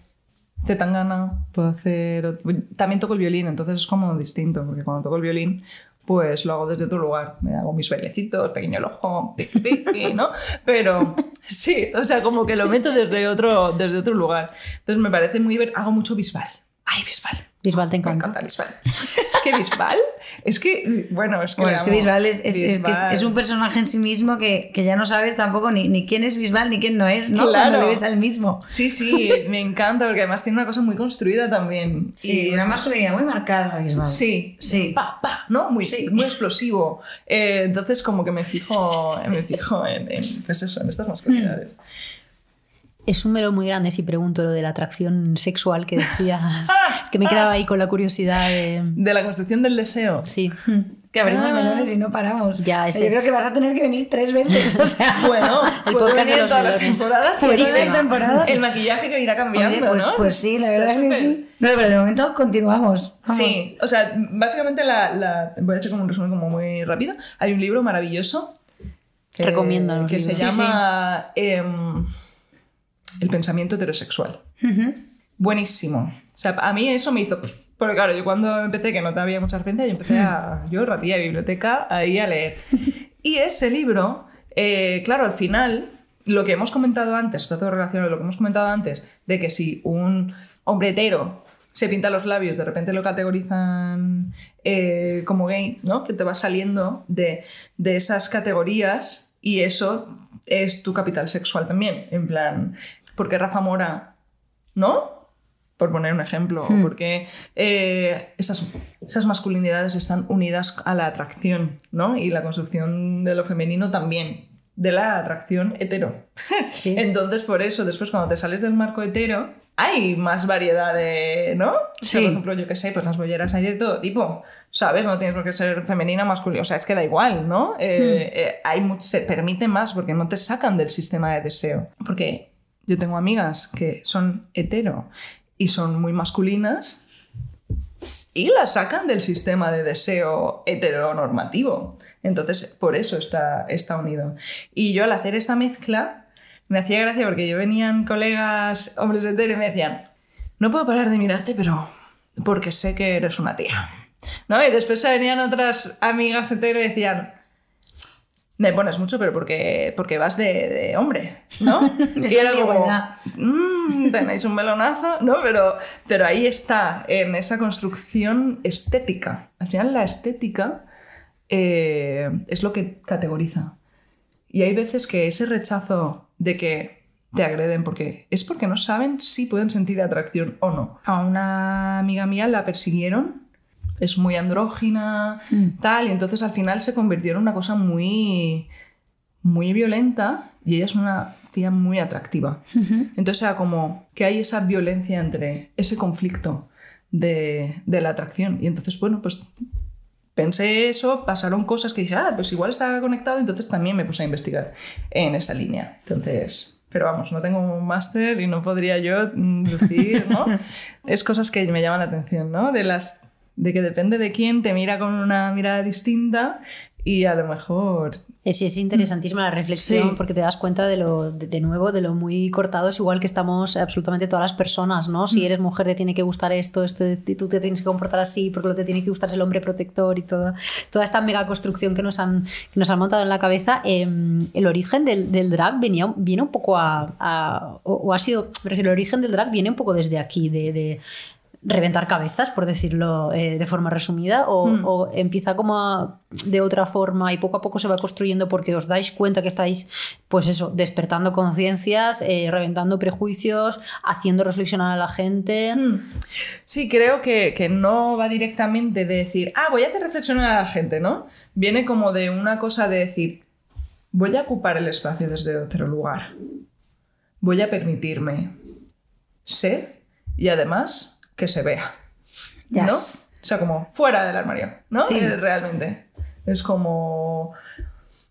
Zetangana, puedo hacer... También toco el violín, entonces es como distinto, porque cuando toco el violín pues lo hago desde otro lugar. Me hago mis bailecitos, pequeño el ojo, tiqui, ¿no? Pero sí, o sea, como que lo meto desde otro, desde otro lugar. Entonces me parece muy... ver- Hago mucho Bisbal. ¡Ay, Bisbal! Bisbal te Me encanta. encanta Bisbal. Es que Bisbal, es que, bueno, es que... Bueno, es que. Bisbal es, es- es que es- Bisbal. es un personaje en sí mismo que, que ya no sabes tampoco ni, ni quién es Bisbal ni quién no es, ¿no? Claro. Cuando le ves al mismo. Sí, sí, me encanta porque además tiene una cosa muy construida también. Sí, Y una masculinidad muy marcada, Bisbal. Sí, Sí. pa, pa, ¿no? Muy, Sí. muy explosivo. Eh, entonces, como que me fijo, me fijo en, en, pues eso, en estas masculinidades. Es un mero muy grande si pregunto lo de la atracción sexual que decías. que me quedaba ahí con la curiosidad de... De la construcción del deseo. Sí. Que abrimos Ah. melones y no paramos. Ya, ese- Yo creo que vas a tener que venir tres veces. O sea, Bueno, El puedo podcast venir de los todas las temporadas. todas las temporadas. El maquillaje que irá cambiando, Oye, pues, ¿no? pues sí, la verdad es que sí. No, pero de momento continuamos. Vamos. Sí, o sea, básicamente la, la- voy a hacer como un resumen como muy rápido. Hay un libro maravilloso que, Recomiendo los que se. Sí, llama em, El pensamiento heterosexual. Buenísimo. O sea, a mí eso me hizo... Porque claro, yo cuando empecé, que no había mucha referencia, yo empecé a, yo ratilla de biblioteca, ahí a leer. Y ese libro, eh, claro, al final, lo que hemos comentado antes, está todo relacionado lo que hemos comentado antes, de que si un hombre hetero se pinta los labios, de repente lo categorizan eh, como gay, ¿no? Que te vas saliendo de, de esas categorías y eso es tu capital sexual también. En plan, porque Rafa Mora, ¿no? Por poner un ejemplo, o porque eh, esas, esas masculinidades están unidas a la atracción, ¿no? Y la construcción de lo femenino también, de la atracción hetero. Sí. Entonces, por eso, después cuando te sales del marco hetero, hay más variedad de, ¿no? O sea, Sí. por ejemplo, yo qué sé, pues las bolleras hay de todo tipo, ¿sabes? No tienes por qué ser femenina, masculina, o sea, es que da igual, ¿no? Eh, eh, hay much- se permite más porque no te sacan del sistema de deseo. Porque yo tengo amigas que son hetero y son muy masculinas y las sacan del sistema de deseo heteronormativo. Entonces, por eso está, está unido. Y yo al hacer esta mezcla, me hacía gracia porque yo venían colegas hombres heteros y me decían, no puedo parar de mirarte, pero porque sé que eres una tía. ¿No? Y después venían otras amigas hetero y decían, me pones mucho, pero porque, porque vas de, de hombre, ¿no? Y era como. "Mm, tenéis un melonazo, ¿no? Pero, pero ahí está, en esa construcción estética. Al final la estética eh, es lo que categoriza. Y hay veces que ese rechazo de que te agreden porque es porque no saben si pueden sentir atracción o no. A una amiga mía la persiguieron, es muy andrógina, tal, y entonces al final se convirtió en una cosa muy, muy violenta y ella es una tía muy atractiva. Entonces era como que hay esa violencia entre ese conflicto de, de la atracción. Y entonces, bueno, pues pensé eso, pasaron cosas que dije, ah, pues igual estaba conectado, entonces también me puse a investigar en esa línea. Entonces, pero vamos, no tengo un máster y no podría yo mm, decir, ¿no? es cosas que me llaman la atención, ¿no? De las de que depende de quién te mira con una mirada distinta y a lo mejor Es, es interesantísima la reflexión Sí. porque te das cuenta de lo, de, de nuevo, de lo muy cortados, igual que estamos absolutamente todas las personas, ¿no? Mm. Si eres mujer te tiene que gustar esto, esto tú te tienes que comportar así, porque lo que te tiene que gustar es el hombre protector y toda, toda esta mega construcción que nos han, que nos han montado en la cabeza. Eh, el origen del, del drag venía, viene un poco a, a- o, o ha sido, refiero, el origen del drag viene un poco desde aquí, de- de reventar cabezas, por decirlo eh, de forma resumida, o, o empieza como a- de otra forma y poco a poco se va construyendo porque os dais cuenta que estáis, pues eso, despertando conciencias, eh, reventando prejuicios, haciendo reflexionar a la gente. Hmm. Sí, creo que, que no va directamente de decir, ah, voy a hacer reflexionar a la gente, ¿no? Viene como de una cosa de decir, voy a ocupar el espacio desde otro lugar. Voy a permitirme ser y además que se vea. ¿No? Yes. O sea, como fuera del armario, ¿no? Sí. Eh, Realmente. Es como...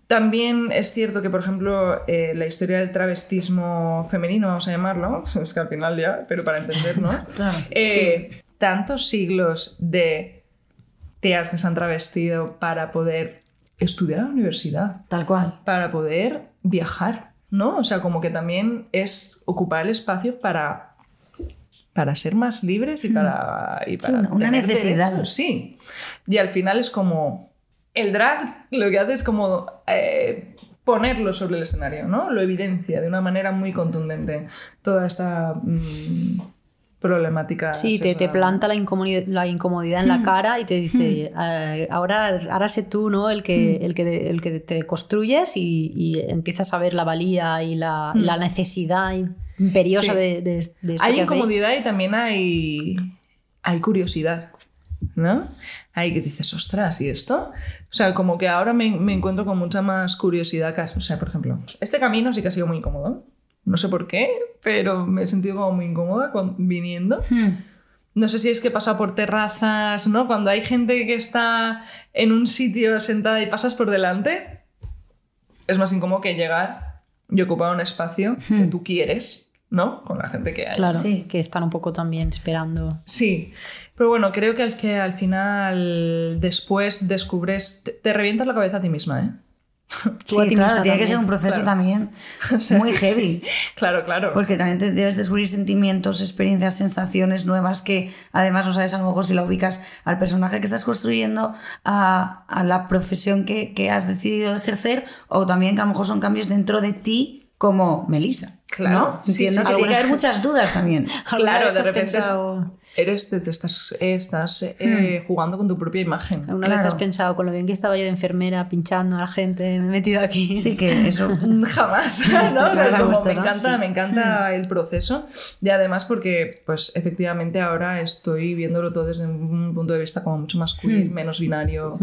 También es cierto que, por ejemplo, eh, la historia del travestismo femenino, vamos a llamarlo, es que al final ya, pero para entender, ¿no? Claro, Eh, Tantos siglos de tías que se han travestido para poder estudiar a la universidad, Tal cual. para poder viajar, ¿no? O sea, como que también es ocupar el espacio para, para ser más libres y para... Y para una- necesidad. derechos, sí. Y al final es como... El drag lo que hace es como eh, ponerlo sobre el escenario, ¿no? Lo evidencia de una manera muy contundente toda esta mm, problemática. Sí, te, te planta la incomodidad, la incomodidad en la cara y te dice, eh, ahora, ahora sé tú ¿no? el, que, el, que, el que te construyes y, y empiezas a ver la valía y la, la necesidad imperiosa Sí. de, de, de Hay que hacéis. incomodidad y también hay, hay curiosidad, ¿no? Hay que dices, ostras, ¿y esto? O sea, como que ahora me, me encuentro con mucha más curiosidad. O sea, por ejemplo, este camino sí que ha sido muy incómodo. No sé por qué, pero me he sentido como muy incómoda con- viniendo. Hmm. No sé si es que he pasado por terrazas, ¿no? Cuando hay gente que está en un sitio sentada y pasas por delante, es más incómodo que llegar y ocupar un espacio que tú quieres, ¿no? Con la gente que hay. Claro, Sí. que están un poco también esperando. Sí, pero bueno, creo que al, que al final después descubres, te, te revientas la cabeza a ti misma, ¿eh? Tú a Sí, ti claro, misma tiene que ser un proceso claro. también O sea, muy sí. heavy. Claro, claro. Porque también te debes descubrir sentimientos, experiencias, sensaciones nuevas que además no sabes a lo mejor si la ubicas al personaje que estás construyendo, a, a la profesión que, que has decidido ejercer o también que a lo mejor son cambios dentro de ti como Melissa. Claro, Entiendo sí, que sí. tiene que haber muchas dudas también. ¿Alguna Claro, de repente- pensado- Eres, te, te estás, estás eh, jugando con tu propia imagen. ¿Alguna vez Claro. has pensado con lo bien que estaba yo de enfermera pinchando a la gente, me he metido aquí? Sí, que eso. Jamás, ¿no? O sea, a como gustar, me ¿no? encanta, Sí. me encanta el proceso y además porque, pues, efectivamente ahora estoy viéndolo todo desde un punto de vista como mucho más queer, menos binario.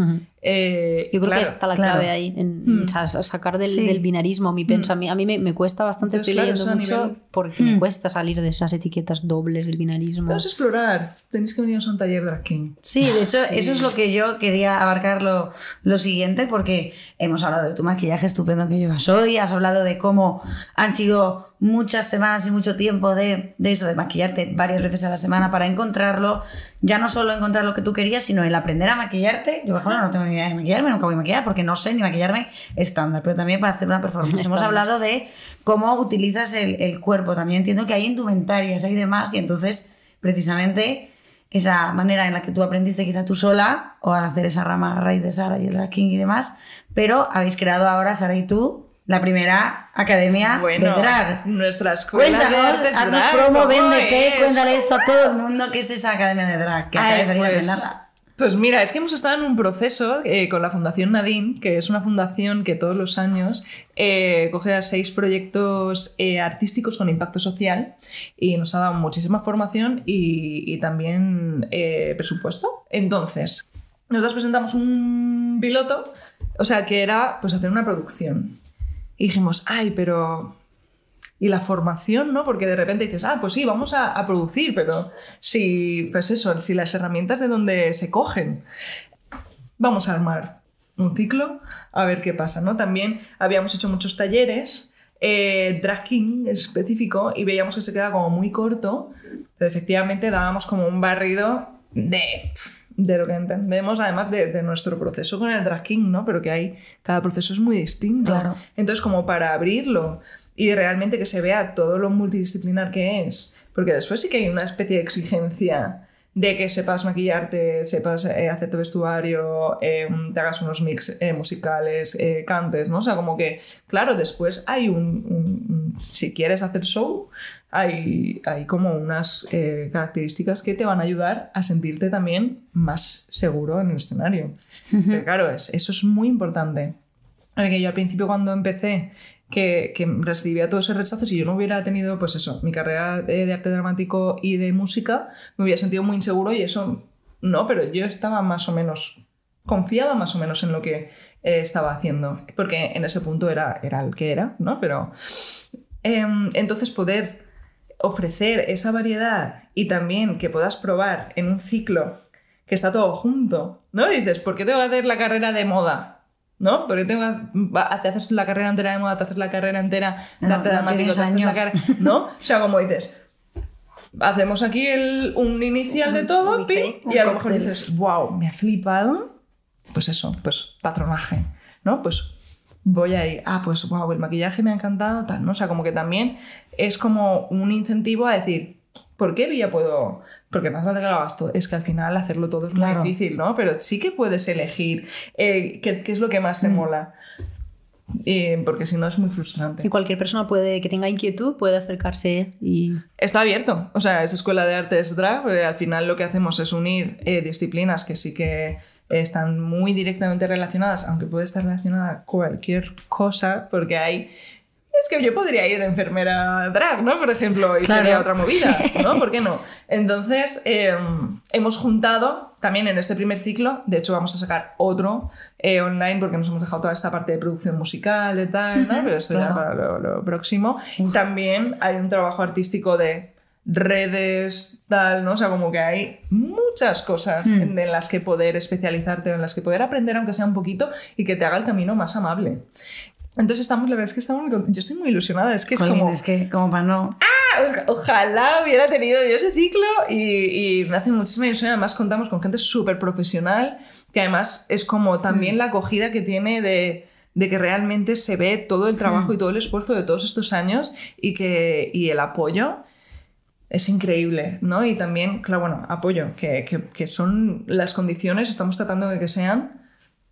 Eh, Yo creo claro, que está la claro. clave ahí, en sa- sacar del, Sí. del binarismo mi pensamiento. A mí me, me cuesta bastante, Entonces, estoy leyendo mucho nivel- porque me cuesta salir de esas etiquetas dobles del binarismo. Vamos a explorar. Tenéis que venir a un taller drag king. Sí, de hecho, eso es lo que yo quería abarcar lo, lo siguiente, porque hemos hablado de tu maquillaje estupendo que llevas hoy, has hablado de cómo han sido muchas semanas y mucho tiempo de, de eso, de maquillarte varias veces a la semana para encontrarlo, ya no solo encontrar lo que tú querías, sino el aprender a maquillarte. Yo, por ejemplo, no tengo ni idea de maquillarme, nunca voy a maquillar porque no sé ni maquillarme estándar, pero también para hacer una performance. Hemos hablado de cómo utilizas el, el cuerpo, también entiendo que hay indumentarias, hay demás, y entonces, precisamente esa manera en la que tú aprendiste quizá tú sola o al hacer esa rama a raíz de Sara y el king y demás, pero habéis creado ahora, Sara y tú, la primera academia Bueno, de drag. nuestra escuela de Cuéntanos, artes haznos drag, promo, ¿cómo véndete, es? cuéntale esto a todo el mundo que es esa academia de drag, que acaba de salir pues, hace nada. Pues mira, es que hemos estado en un proceso eh, con la Fundación Nadine, que es una fundación que todos los años eh, coge a seis proyectos eh, artísticos con impacto social y nos ha dado muchísima formación y, y también presupuesto. Entonces, nosotros presentamos un piloto, o sea, que era pues hacer una producción. Y dijimos, ay, pero y la formación, ¿no? Porque de repente dices, ah, pues sí, vamos a, producir, pero si, pues eso, si las herramientas de donde se cogen, vamos a armar un ciclo a ver qué pasa, ¿no? También habíamos hecho muchos talleres, eh, específico, y veíamos que se quedaba como muy corto, pero efectivamente dábamos como un barrido de, de lo que entendemos, además de, de nuestro proceso con el drag king, ¿no? Pero que hay, cada proceso es muy distinto. Claro. Entonces, como para abrirlo y realmente que se vea todo lo multidisciplinar que es, porque después sí que hay una especie de exigencia de que sepas maquillarte, sepas eh, hacerte vestuario, eh, te hagas unos mix eh, musicales, eh, cantes, ¿no? O sea, como que, claro, después hay un, un- un- si quieres hacer show, hay, hay como unas eh, características que te van a ayudar a sentirte también más seguro en el escenario. Pero claro, es- eso es muy importante. Porque yo al principio cuando empecé, que, recibía todos esos rechazos y yo no hubiera tenido, pues eso, mi carrera de, de arte dramático y de música, me hubiera sentido muy inseguro y eso no, pero yo estaba más o menos, confiaba más o menos en lo que eh, estaba haciendo, porque en ese punto era, era el que era, ¿no? Pero em, entonces poder ofrecer esa variedad y también que puedas probar en un ciclo que está todo junto, ¿no? Dices, ¿por qué tengo que hacer la carrera de moda? ¿No? ¿Por qué tengo te haces la carrera entera de moda, te haces la carrera entera de No, arte no dramático, te la carrera- ¿No? O sea, como dices, hacemos aquí el- un inicial de todo, un pim, mix, y a lo mejor dices, wow, me ha flipado. Pues eso, pues patronaje, ¿no? Pues voy ahí, ah, pues wow, el maquillaje me ha encantado, tal, ¿no? O sea, como que también es como un incentivo a decir, ¿por qué ya puedo? Porque más vale que lo hagas todo. Es que al final hacerlo todo es muy Claro. difícil, ¿no? Pero sí que puedes elegir eh, qué, qué es lo que más te mola. Eh, porque si no es muy frustrante. Y cualquier persona puede que tenga inquietud puede acercarse y Está abierto, o sea, es escuela de artes drag, al final lo que hacemos es unir eh, disciplinas que sí que están muy directamente relacionadas, aunque puede estar relacionada cualquier cosa, porque hay... Es que yo podría ir de enfermera drag, ¿no? Por ejemplo, y Claro. sería otra movida, ¿no? ¿Por qué no? Entonces, eh, hemos juntado también en este primer ciclo, de hecho vamos a sacar otro eh, online porque nos hemos dejado toda esta parte de producción musical, de tal, ¿no? Pero esto ya claro. para lo, lo próximo. También hay un trabajo artístico de redes, tal, ¿no? O sea, como que hay muchas cosas en, en las que poder especializarte, en las que poder aprender, aunque sea un poquito, y que te haga el camino más amable. Entonces estamos, la verdad es que estamos, yo estoy muy ilusionada, es que es Jolín, como, es que como para no... "Ah, ojalá hubiera tenido yo ese ciclo y, y me hace muchísima ilusión, además contamos con gente súper profesional, que además es como también la acogida que tiene de, de que realmente se ve todo el trabajo Hmm. y todo el esfuerzo de todos estos años y, que, y el apoyo es increíble, ¿no? Y también, claro, bueno, apoyo, que, que- que son las condiciones, estamos tratando de que sean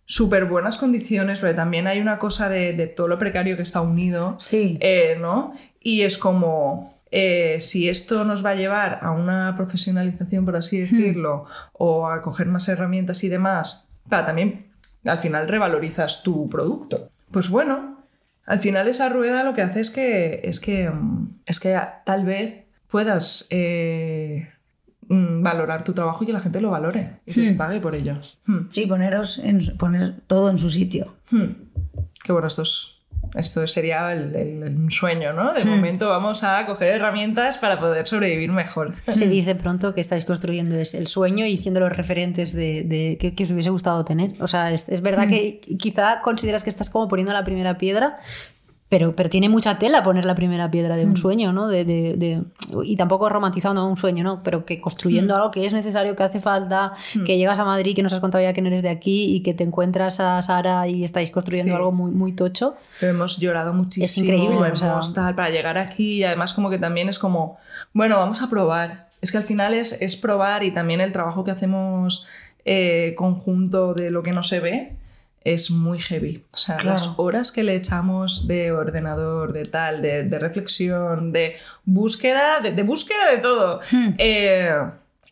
súper buenas condiciones, pero también hay una cosa de, de todo lo precario que está unido, Sí. eh, ¿no? Y es como, eh, si esto nos va a llevar a una profesionalización, por así decirlo, o a coger más herramientas y demás, para también, al final revalorizas tu producto. Pues bueno, al final esa rueda lo que hace es que, es que, mm, es que tal vez puedas eh, valorar tu trabajo y que la gente lo valore y que te pague por ello. Hmm. Sí, poneros en, poner todo en su sitio. Hmm. Que bueno, esto, es- esto sería el, el- el sueño, ¿no? De momento vamos a coger herramientas para poder sobrevivir mejor. Se dice pronto que estáis construyendo es el sueño y siendo los referentes de, de- que, que os hubiese gustado tener. O sea, es, es verdad que quizá consideras que estás como poniendo la primera piedra, pero, pero tiene mucha tela poner la primera piedra de un sueño, ¿no? De, de- de- y tampoco romantizando un sueño, ¿no? Pero que construyendo algo que es necesario, que hace falta, que llegas a Madrid, que nos has contado ya que no eres de aquí y que te encuentras a Sara y estáis construyendo Sí. algo muy, muy tocho. Pero hemos llorado muchísimo. increíble, o hemos sea- tal, para llegar aquí y además como que también es como, bueno, vamos a probar. Es que al final es, es probar y también el trabajo que hacemos eh, conjunto de lo que no se ve es muy heavy. O sea, Claro. las horas que le echamos de ordenador, de tal, de, de reflexión, de búsqueda, de, de búsqueda de todo. eh,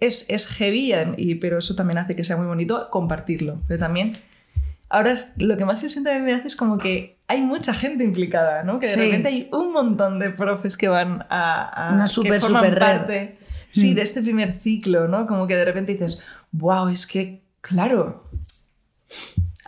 es, es heavy, y, pero eso también hace que sea muy bonito compartirlo. Pero también Ahora es- lo que más ilusión también me hace es como que hay mucha gente implicada, ¿no? Que de Sí. repente hay un montón de profes que van a... a- Una que súper, forman red. parte, sí, de este primer ciclo, ¿no? Como que de repente dices, wow, es que, claro,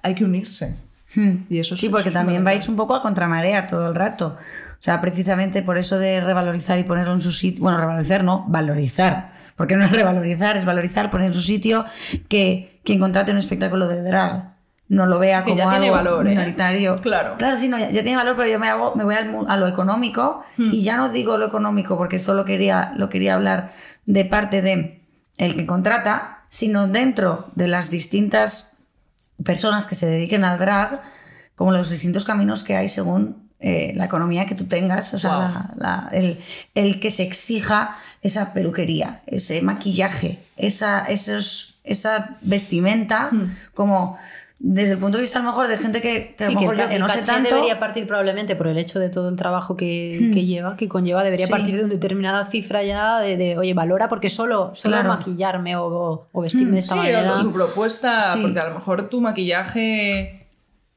hay que unirse. Hmm. Y eso es- Sí, porque es también fundamental. vais un poco a contramarea todo el rato. O sea, precisamente por eso de revalorizar y ponerlo en su sitio. Bueno, revalorizar no, valorizar. Porque no es revalorizar, es valorizar, poner en su sitio que quien contrate un espectáculo de drag no lo vea Que como tiene algo valor, ¿eh? minoritario. Claro. Claro, sí, no, ya, ya tiene valor, pero yo me, hago, me voy al a lo económico Hmm. y ya no digo lo económico porque solo quería, lo quería hablar de parte de el que contrata, sino dentro de las distintas personas que se dediquen al drag, como los distintos caminos que hay según eh, la economía que tú tengas, o sea, Wow. la- la- el, el que se exija esa peluquería, ese maquillaje, esa, esos, esa vestimenta, Hmm. como desde el punto de vista a lo mejor de gente que, que a Sí, lo que mejor el, yo que no sé tanto... debería partir probablemente por el hecho de todo el trabajo que, que lleva, que conlleva, debería Sí. partir de una determinada cifra ya de, de, oye, valora porque solo, solo Claro. maquillarme o, o- o vestirme de esta Sí, o manera. tu propuesta, Sí. porque a lo mejor tu maquillaje,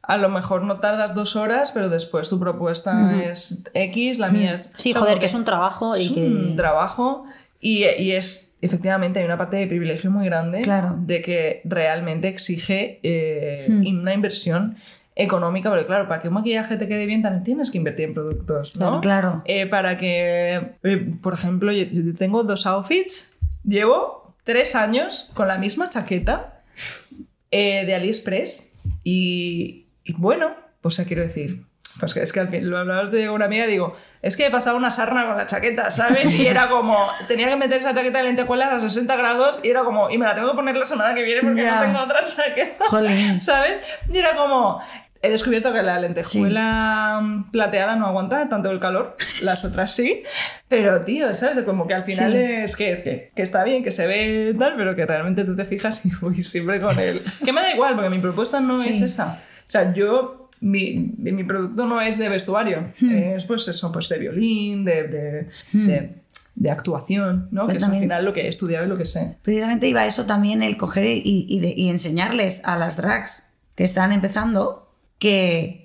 a lo mejor no tardas dos horas, pero después tu propuesta es X, la mía es... Sí, joder, que es un trabajo y es que... un trabajo y, y es, efectivamente, hay una parte de privilegio muy grande Claro. de que realmente exige eh, Hmm. una inversión económica, porque claro, para que un maquillaje te quede bien también tienes que invertir en productos, ¿no? Claro. Eh, para que, eh, por ejemplo, yo, yo tengo dos outfits, llevo tres años con la misma chaqueta eh, de AliExpress y, y bueno, pues sea, quiero decir, pues es que al fin, lo hablaba de una amiga y digo, es que he pasado una sarna con la chaqueta, ¿sabes? Y era como, tenía que meter esa chaqueta de lentejuelas a 60 grados y era como, y me la tengo que poner la semana que viene porque no tengo otra chaqueta. Jolín. ¿Sabes? Y era como. He descubierto que la lentejuela plateada no aguanta tanto el calor, las otras sí, pero tío, ¿sabes? Como que al final Sí. es, que, es que, que está bien, que se ve tal, pero que realmente tú te fijas y voy siempre con él. Que me da igual, porque mi propuesta no Sí. es esa. O sea, yo, mi, mi producto no es de vestuario, Hmm. es pues eso, pues de violín, de, de, de, de actuación, ¿no? Pero Que es al final lo que he estudiado y lo que sé. Precisamente iba eso también, el coger y, y de- y enseñarles a las drags que están empezando que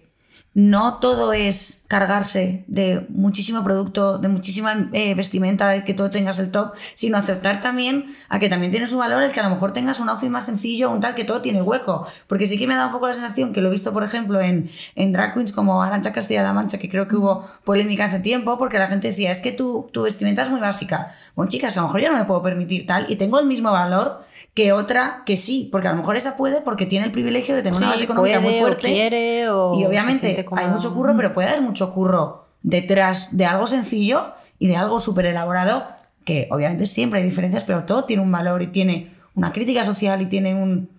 no todo es cargarse de muchísimo producto, de muchísima eh, vestimenta, de que todo tengas el top, sino aceptar también a que también tiene su valor el que a lo mejor tengas un outfit más sencillo, un tal que todo tiene hueco. Porque sí que me ha dado un poco la sensación que lo he visto, por ejemplo, en, en drag queens como Arancha Castilla-La Mancha, que creo que hubo polémica hace tiempo, porque la gente decía, es que tu, tu vestimenta es muy básica. Bueno, chicas, a lo mejor yo no me puedo permitir tal y tengo el mismo valor que otra que sí, porque a lo mejor esa puede porque tiene el privilegio de tener una base económica muy o fuerte. quiere o y obviamente hay mucho curro, pero puede haber mucho curro detrás de algo sencillo y de algo súper elaborado, que obviamente siempre hay diferencias, pero todo tiene un valor y tiene una crítica social y tiene un,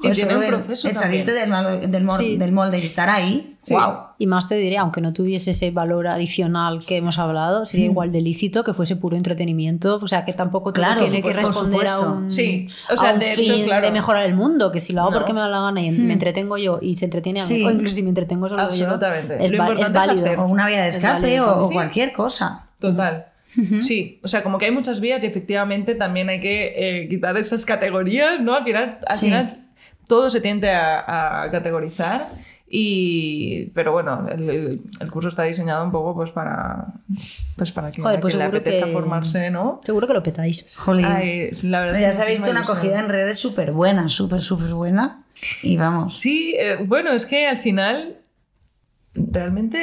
Joder, tiene un el- proceso el también. salirte del, molde- del, mol- Sí. del molde y estar ahí. Sí. Wow. Y más te diré, aunque no tuviese ese valor adicional que hemos hablado, sería Mm. igual de lícito que fuese puro entretenimiento. O sea, que tampoco Claro, tiene que responder a un, Sí, o a sea, un de hecho, fin claro. de mejorar el mundo. Que si lo hago No. porque me da la gana y me entretengo yo y se entretiene a mí, o incluso si me entretengo solo Absolutamente. yo, es, Lo es es válido. hacer. O una vía de Es escape válido. o, o Sí. cualquier cosa. Total. Sí, o sea, como que hay muchas vías y efectivamente también hay que eh, quitar esas categorías, ¿no? Al final, al Sí. final todo se tiende a, a categorizar y pero bueno el, curso está diseñado un poco pues para pues para que, Joder, pues quien le seguro apetezca que- formarse no Seguro que lo petáis. Jolín. Ay, la verdad es ya que se ha visto una acogida en redes súper buena, súper, súper buena. Y vamos. Sí, eh, bueno, es que al final realmente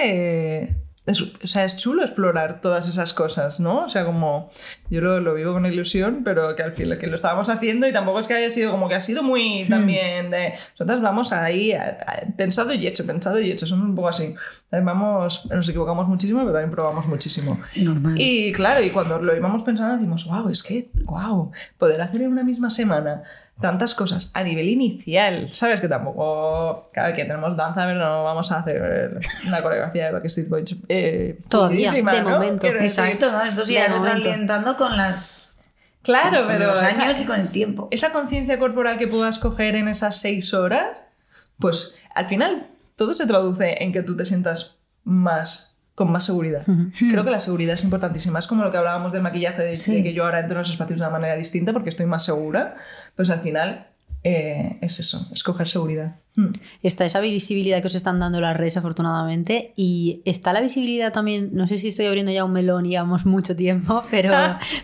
eh, es, o sea, es chulo explorar todas esas cosas, ¿no? O sea, como yo lo, lo vivo con ilusión, pero que al final que lo estábamos haciendo y tampoco es que haya sido como que ha sido muy también de nosotras vamos ahí a- a- pensado y hecho, pensado y hecho, somos un poco así. También Vamos, nos equivocamos muchísimo, pero también probamos muchísimo. Normal. Y claro, y cuando lo íbamos pensando decimos, wow, es que, wow, poder hacer en una misma semana tantas cosas a nivel inicial, ¿sabes? Que tampoco, claro, que tenemos danza, pero no vamos a hacer una coreografía de Backstreet Boys. Eh, Todavía, de ¿no? momento. Decir, Exacto, ¿no? Esto ha momento. retroalimentando con las Claro, con pero los esa- años y con el tiempo. esa conciencia corporal que puedas coger en esas seis horas, pues al final todo se traduce en que tú te sientas más con más seguridad. Creo que la seguridad es importantísima. Es como lo que hablábamos del maquillaje, de, Sí. de que yo ahora entro en los espacios de una manera distinta porque estoy más segura. Pues al final eh, es eso, escoger seguridad. Mm. Está esa visibilidad que os están dando las redes, afortunadamente, y está la visibilidad también, no sé si estoy abriendo ya un melón y llevamos mucho tiempo, pero...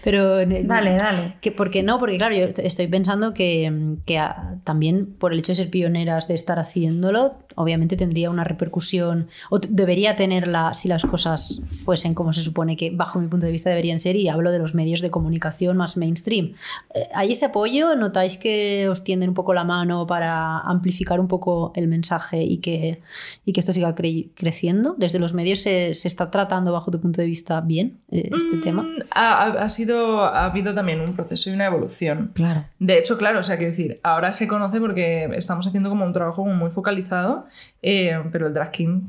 pero Dale, dale. Que, ¿Por qué no? Porque claro, yo estoy pensando que, que ah, también por el hecho de ser pioneras, de estar haciéndolo, obviamente tendría una repercusión, o debería tenerla si las cosas fuesen como se supone que bajo mi punto de vista deberían ser, y hablo de los medios de comunicación más mainstream. Eh, ¿Hay ese apoyo? ¿Notáis que os tienden un poco la mano para amplificar un poco el mensaje y que, y que esto siga cre- creciendo? ¿Desde los medios se, se está tratando bajo tu punto de vista bien eh, este tema? Mm, Ha, ha- ha sido, ha habido también un proceso y una evolución. Claro. De hecho, claro, o sea, quiero decir, ahora se conoce porque estamos haciendo como un trabajo muy focalizado, eh, pero el drag king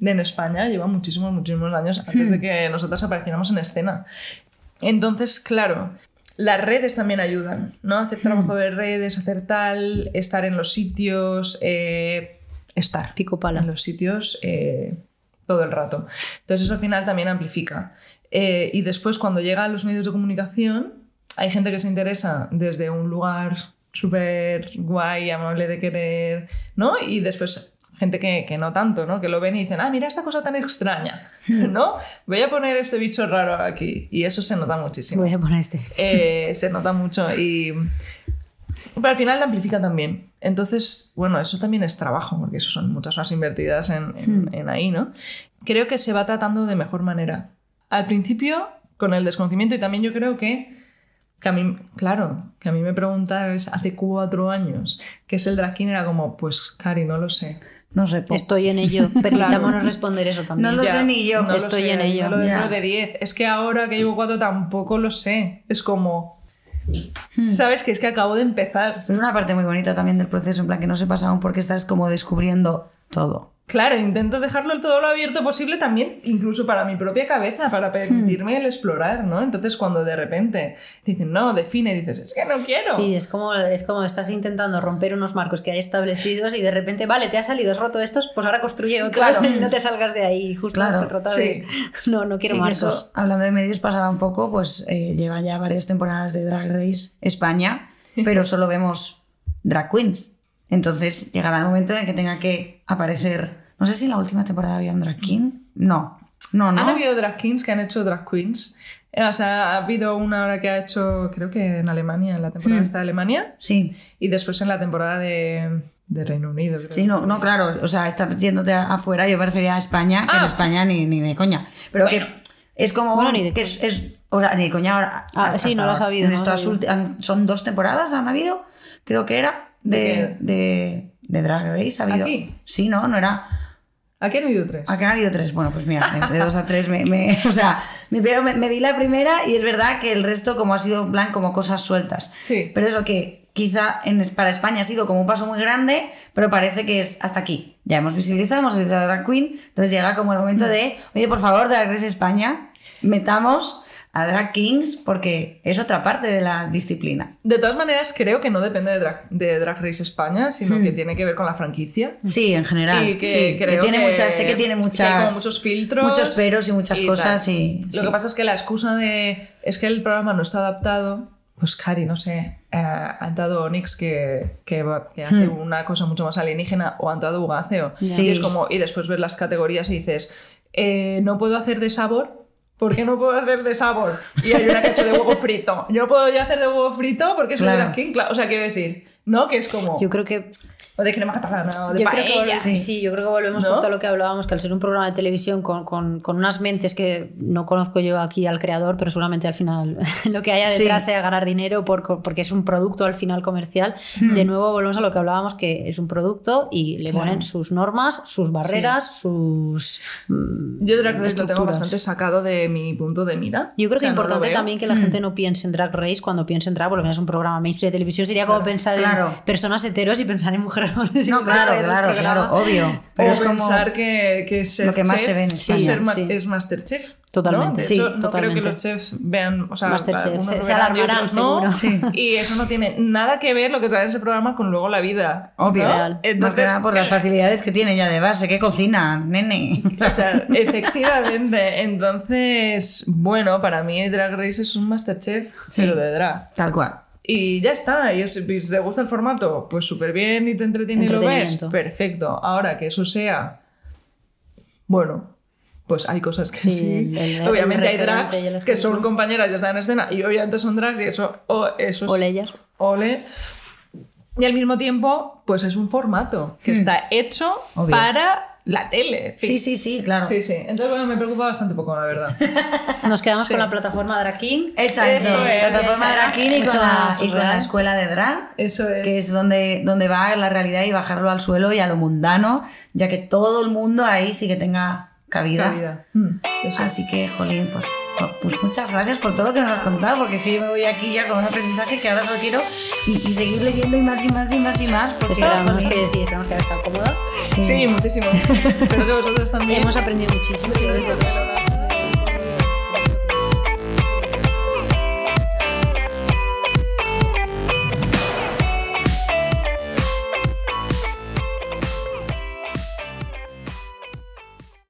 en España lleva muchísimos, muchísimos años antes de que nosotras apareciéramos en escena. Entonces, claro, las redes también ayudan, ¿no? Hacer trabajo de redes, hacer tal, estar en los sitios, eh, estar Pico pala. en los sitios eh, todo el rato. Entonces eso al final también amplifica. Eh, y después cuando llega a los medios de comunicación, hay gente que se interesa desde un lugar súper guay, amable de querer, ¿no? Y después gente que, que no tanto, ¿no? Que lo ven y dicen, ah, mira esta cosa tan extraña, ¿no? Voy a poner este bicho raro aquí. Y eso se nota muchísimo. Voy a poner este. Eh, se nota mucho y... Pero al final la amplifica también. Entonces, bueno, eso también es trabajo, porque eso son muchas horas invertidas en, en- en ahí, ¿no? Creo que se va tratando de mejor manera. Al principio, con el desconocimiento, y también yo creo que, que a mí, claro, que a mí me preguntas hace cuatro años qué es el drag era como, pues, Cari, no lo sé. No sé. po- Estoy en ello. Permitámonos responder eso también. No lo sé ni yo. no lo Estoy sé, en ello. dímelo dentro Ya. de 10. Es que ahora que llevo cuatro tampoco lo sé. Es como... Hmm. ¿Sabes? Que es que acabo de empezar. Es una parte muy bonita también del proceso, en plan que no sepas aún porque estás como descubriendo todo. Claro, intento dejarlo todo lo abierto posible también, incluso para mi propia cabeza, para permitirme el explorar, ¿no? Entonces cuando de repente te dicen, no, define, dices, es que no quiero. Sí, es como, es como estás intentando romper unos marcos que hay establecidos y de repente, vale, te ha salido, has roto estos, pues ahora construye otros Claro. y no te salgas de ahí. Justo Claro, se trata de. No, no quiero Sí, marcos. eso, hablando de medios, pasará un poco, pues eh, lleva ya varias temporadas de Drag Race España, pero solo vemos drag queens. Entonces llegará el momento en el que tenga que aparecer. No sé si en la última temporada había un drag king. No, no, no. Han habido drag kings que han hecho drag queens. Eh, O sea, ha habido una ahora que ha hecho, creo que en Alemania, en la temporada esta de Alemania, Sí, y después en la temporada de, de Reino Unido. creo. sí, no, no, claro. O sea, está yéndote afuera, yo me refería a España, que en Ah. España ni, ni de coña. Pero Bueno. que es como. Bueno, ni de que es, es- o sea, ni de coña ahora. Ah, sí, no lo has sabido, En no lo has sabido. son dos temporadas, han habido, creo que era, de, de, de Drag Race. Ha habido. ¿Aquí? Sí, no, no era. Aquí han habido tres. ¿A qué han habido tres? Bueno, pues mira, de dos a tres me, me- o sea, me, pero me, me vi la primera y es verdad que el resto como ha sido plan como cosas sueltas. Sí. Pero eso que quizá en, para España ha sido como un paso muy grande, pero parece que es hasta aquí. Ya hemos visibilizado, hemos visibilizado a Drag Queen, entonces llega como el momento de, oye, por favor, Drag Race España, metamos a Drag Kings porque es otra parte de la disciplina. De todas maneras, creo que no depende de Drag, de Drag Race España, sino que tiene que ver con la franquicia. Sí, en general. Y que sí, creo tiene que- muchas, sé que tiene que hay muchas, como muchos filtros. muchos peros y muchas y cosas tal. y Lo sí. que pasa es que la excusa de es que el programa no está adaptado, pues Cari, no sé, eh, ha entrado Onyx que, que, hace una cosa mucho más alienígena o ha entrado Ugaceo. Hmm. Sí. Y es como, y después ves las categorías y dices, eh, no puedo hacer de sabor. ¿Por qué no puedo hacer de sabor? Y hay una que ha hecho de huevo frito. Yo no puedo ya hacer de huevo frito porque soy Claro. drag king. Claro, O sea, quiero decir, ¿no? Que es como. Yo creo que O de crema catalana, o de yo creo que paella. vol- sí. yo creo que volvemos ¿No? justo a lo que hablábamos, que al ser un programa de televisión con, con- con unas mentes que no conozco yo aquí al creador, pero seguramente al final lo que haya Sí. detrás sea ganar dinero por- porque es un producto al final comercial. De nuevo volvemos a lo que hablábamos, que es un producto y le ponen sus normas, sus barreras, sus... mm, Yo Drag Race lo tengo bastante sacado de mi punto de mira. Yo creo O que sea, es no lo importante también que la gente no piense en Drag Race cuando piense en drag, porque es un programa mainstream de televisión. Sería como pensar claro. en personas heteros y pensar en mujeres. No, claro, claro, claro, obvio. Pero o es como... pensar que, que ser lo que más chef, se ve en ser España, sí. es Masterchef. Totalmente, ¿no? De sí, hecho, no totalmente. creo que los chefs vean, o sea, Masterchef, se- se y alarmarán, otros no. seguro. Y eso no tiene nada que ver lo que sale en ese programa con luego la vida. Obvio. ¿no? Más que nada por las facilidades que tiene ya de base. ¿Qué cocina, nene? O sea, efectivamente. Entonces, bueno, para mí Drag Race es un Masterchef, Sí. pero de drag. Tal cual. Y ya está, y es- si te gusta el formato, pues súper bien y te entretiene y lo ves, perfecto. Ahora que eso sea, bueno, pues hay cosas que Sí, sí. el- el- obviamente el hay drags que son compañeras y están en escena y obviamente son drags y eso, o, eso es... Ole ellas. Ole. Y al mismo tiempo, pues es un formato que está hecho Hmm. Obvio. para la tele. en fin. Sí, sí, sí, claro. Sí, sí. Entonces, bueno, me preocupa bastante poco, la verdad. Nos quedamos Sí. con la plataforma Drag King. Exacto. Eso es, la plataforma Drag King y, con la, más y con la real. escuela de drag. Eso es. Que es donde, donde va la realidad y bajarlo al suelo y a lo mundano, ya que todo el mundo ahí sí que tenga cabida. Mm, eso es. Así que, jolín, pues, pues muchas gracias por todo lo que nos has contado, porque es que yo me voy aquí ya con un aprendizaje que ahora solo quiero y, y seguir leyendo y más y más y más y más. Porque, Esperamos jolín, que sí, esperamos que haya estado cómoda. Sí, muchísimo. Espero que vosotros también. Hemos aprendido muchísimo. Sí, desde desde luego.